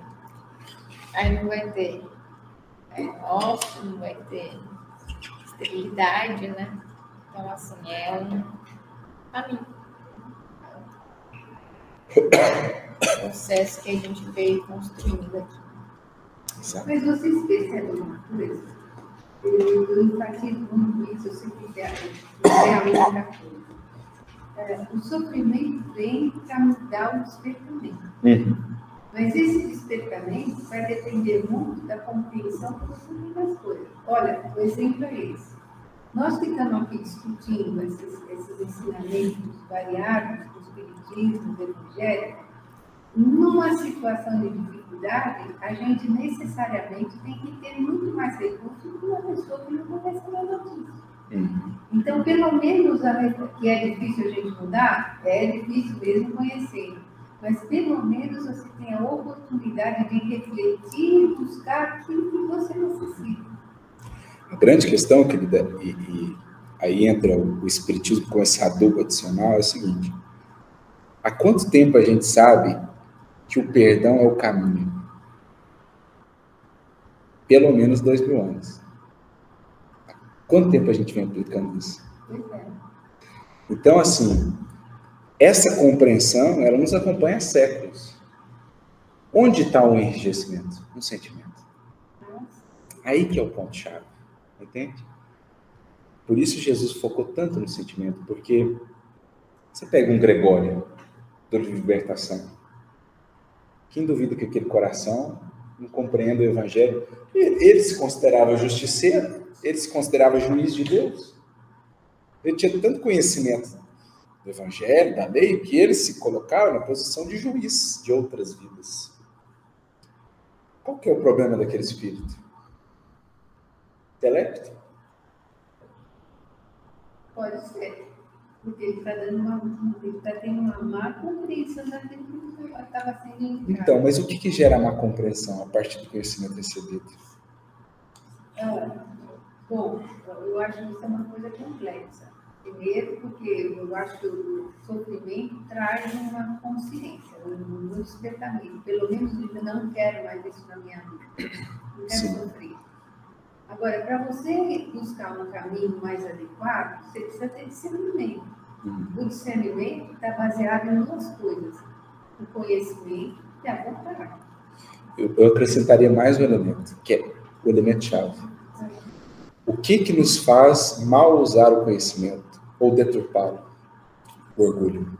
aí não vai ter é, ócio, não vai ter esterilidade, né? Então, assim, é um caminho. É um processo que a gente veio construindo aqui. Mas vocês percebem uma coisa? eu, eu enfatizo muito isso, eu sempre realmente da coisa. é, o sofrimento vem para mudar o despertamento. Uhum. Mas esse despertamento vai depender muito da compreensão profunda das coisas. Olha, o exemplo é esse. Nós que estamos aqui discutindo esses, esses ensinamentos variados do Espiritismo, do Evangelho, numa situação de dificuldade, a gente necessariamente tem que ter muito mais recursos do que uma pessoa que não conhece a notícia. Uhum. Então, pelo menos, a, que é difícil a gente mudar, é difícil mesmo conhecer. Mas pelo menos você tem a oportunidade de refletir e buscar aquilo que você necessita. A grande questão, querida, e, e aí entra o, o Espiritismo com esse adubo adicional, é o seguinte: há quanto tempo a gente sabe que o perdão é o caminho? Pelo menos dois mil anos. Há quanto tempo a gente vem aplicando isso? É. Então, assim, essa compreensão, ela nos acompanha há séculos. Onde está o enrijecimento? No sentimento. Aí que é o ponto-chave. Entende? Por isso Jesus focou tanto no sentimento, porque você pega um Gregório do Libertação. Quem duvida que aquele coração não compreenda o Evangelho? Ele se considerava justiceiro, ele se considerava juiz de Deus. Ele tinha tanto conhecimento do Evangelho, da lei, que ele se colocava na posição de juiz de outras vidas. Qual que é o problema daquele espírito? Telepto? Pode ser. Porque ele está dando uma, ele está tendo uma má compreensão daquilo que estava sendo indicado. Então, mas o que, que gera má compreensão a partir do conhecimento recebido? Ah, bom, eu acho que isso é uma coisa complexa. Primeiro, porque eu acho que o sofrimento traz uma consciência, um despertamento. Pelo menos eu não quero mais isso na minha vida. Não quero Sim. sofrer. Agora, para você buscar um caminho mais adequado, você precisa ter discernimento. Uhum. O discernimento está baseado em duas coisas: o conhecimento e a vontade. Eu, eu acrescentaria mais um elemento, que é o elemento chave. O que, que nos faz mal usar o conhecimento ou deturpá-lo? O orgulho.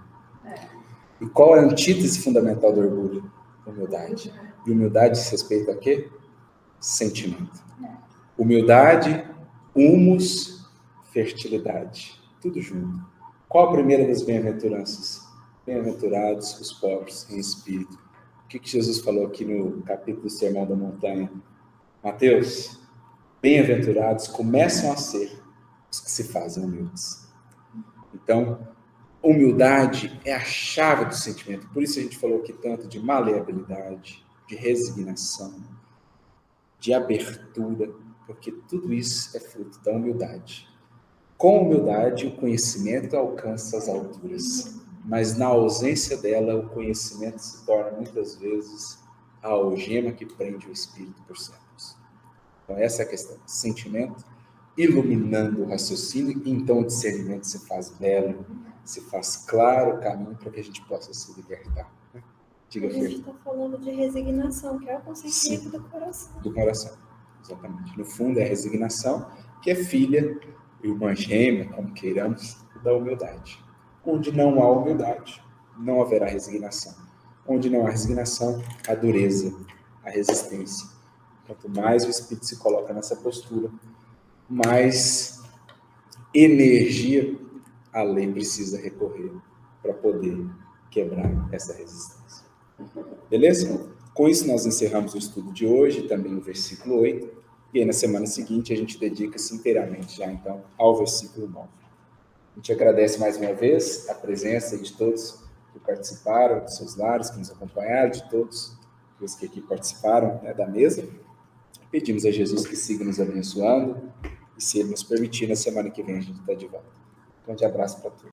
E qual é a antítese fundamental do orgulho? Humildade. E humildade se respeita a quê? Sentimento. Humildade, humus, fertilidade. Tudo junto. Qual a primeira das bem-aventuranças? Bem-aventurados os pobres em espírito. O que, que Jesus falou aqui no capítulo do Sermão da Montanha? Mateus, bem-aventurados começam a ser os que se fazem humildes. Então, humildade é a chave do sentimento. Por isso a gente falou aqui tanto de maleabilidade, de resignação, de abertura porque tudo isso é fruto da humildade. Com humildade, o conhecimento alcança as alturas, mas na ausência dela, o conhecimento se torna muitas vezes a algema que prende o espírito por séculos. Então, essa é a questão. Sentimento iluminando o raciocínio, e então o discernimento se faz belo, se faz claro o caminho para que a gente possa se libertar. Né? Diga, a gente está falando de resignação, que é o consentimento do coração. Do coração. Exatamente. No fundo, é a resignação, que é filha, irmã gêmea, como queiramos, da humildade. Onde não há humildade, não haverá resignação. Onde não há resignação, a dureza, a resistência. Quanto mais o espírito se coloca nessa postura, mais energia a lei precisa recorrer para poder quebrar essa resistência. Beleza? Com isso, nós encerramos o estudo de hoje, também o versículo 8, e aí na semana seguinte a gente dedica-se inteiramente já, então, ao versículo 9. A gente agradece mais uma vez a presença de todos que participaram, dos seus lares, que nos acompanharam, de todos os que aqui participaram né, da mesa. Pedimos a Jesus que siga nos abençoando e, se Ele nos permitir, na semana que vem a gente está de volta. Um grande abraço para todos.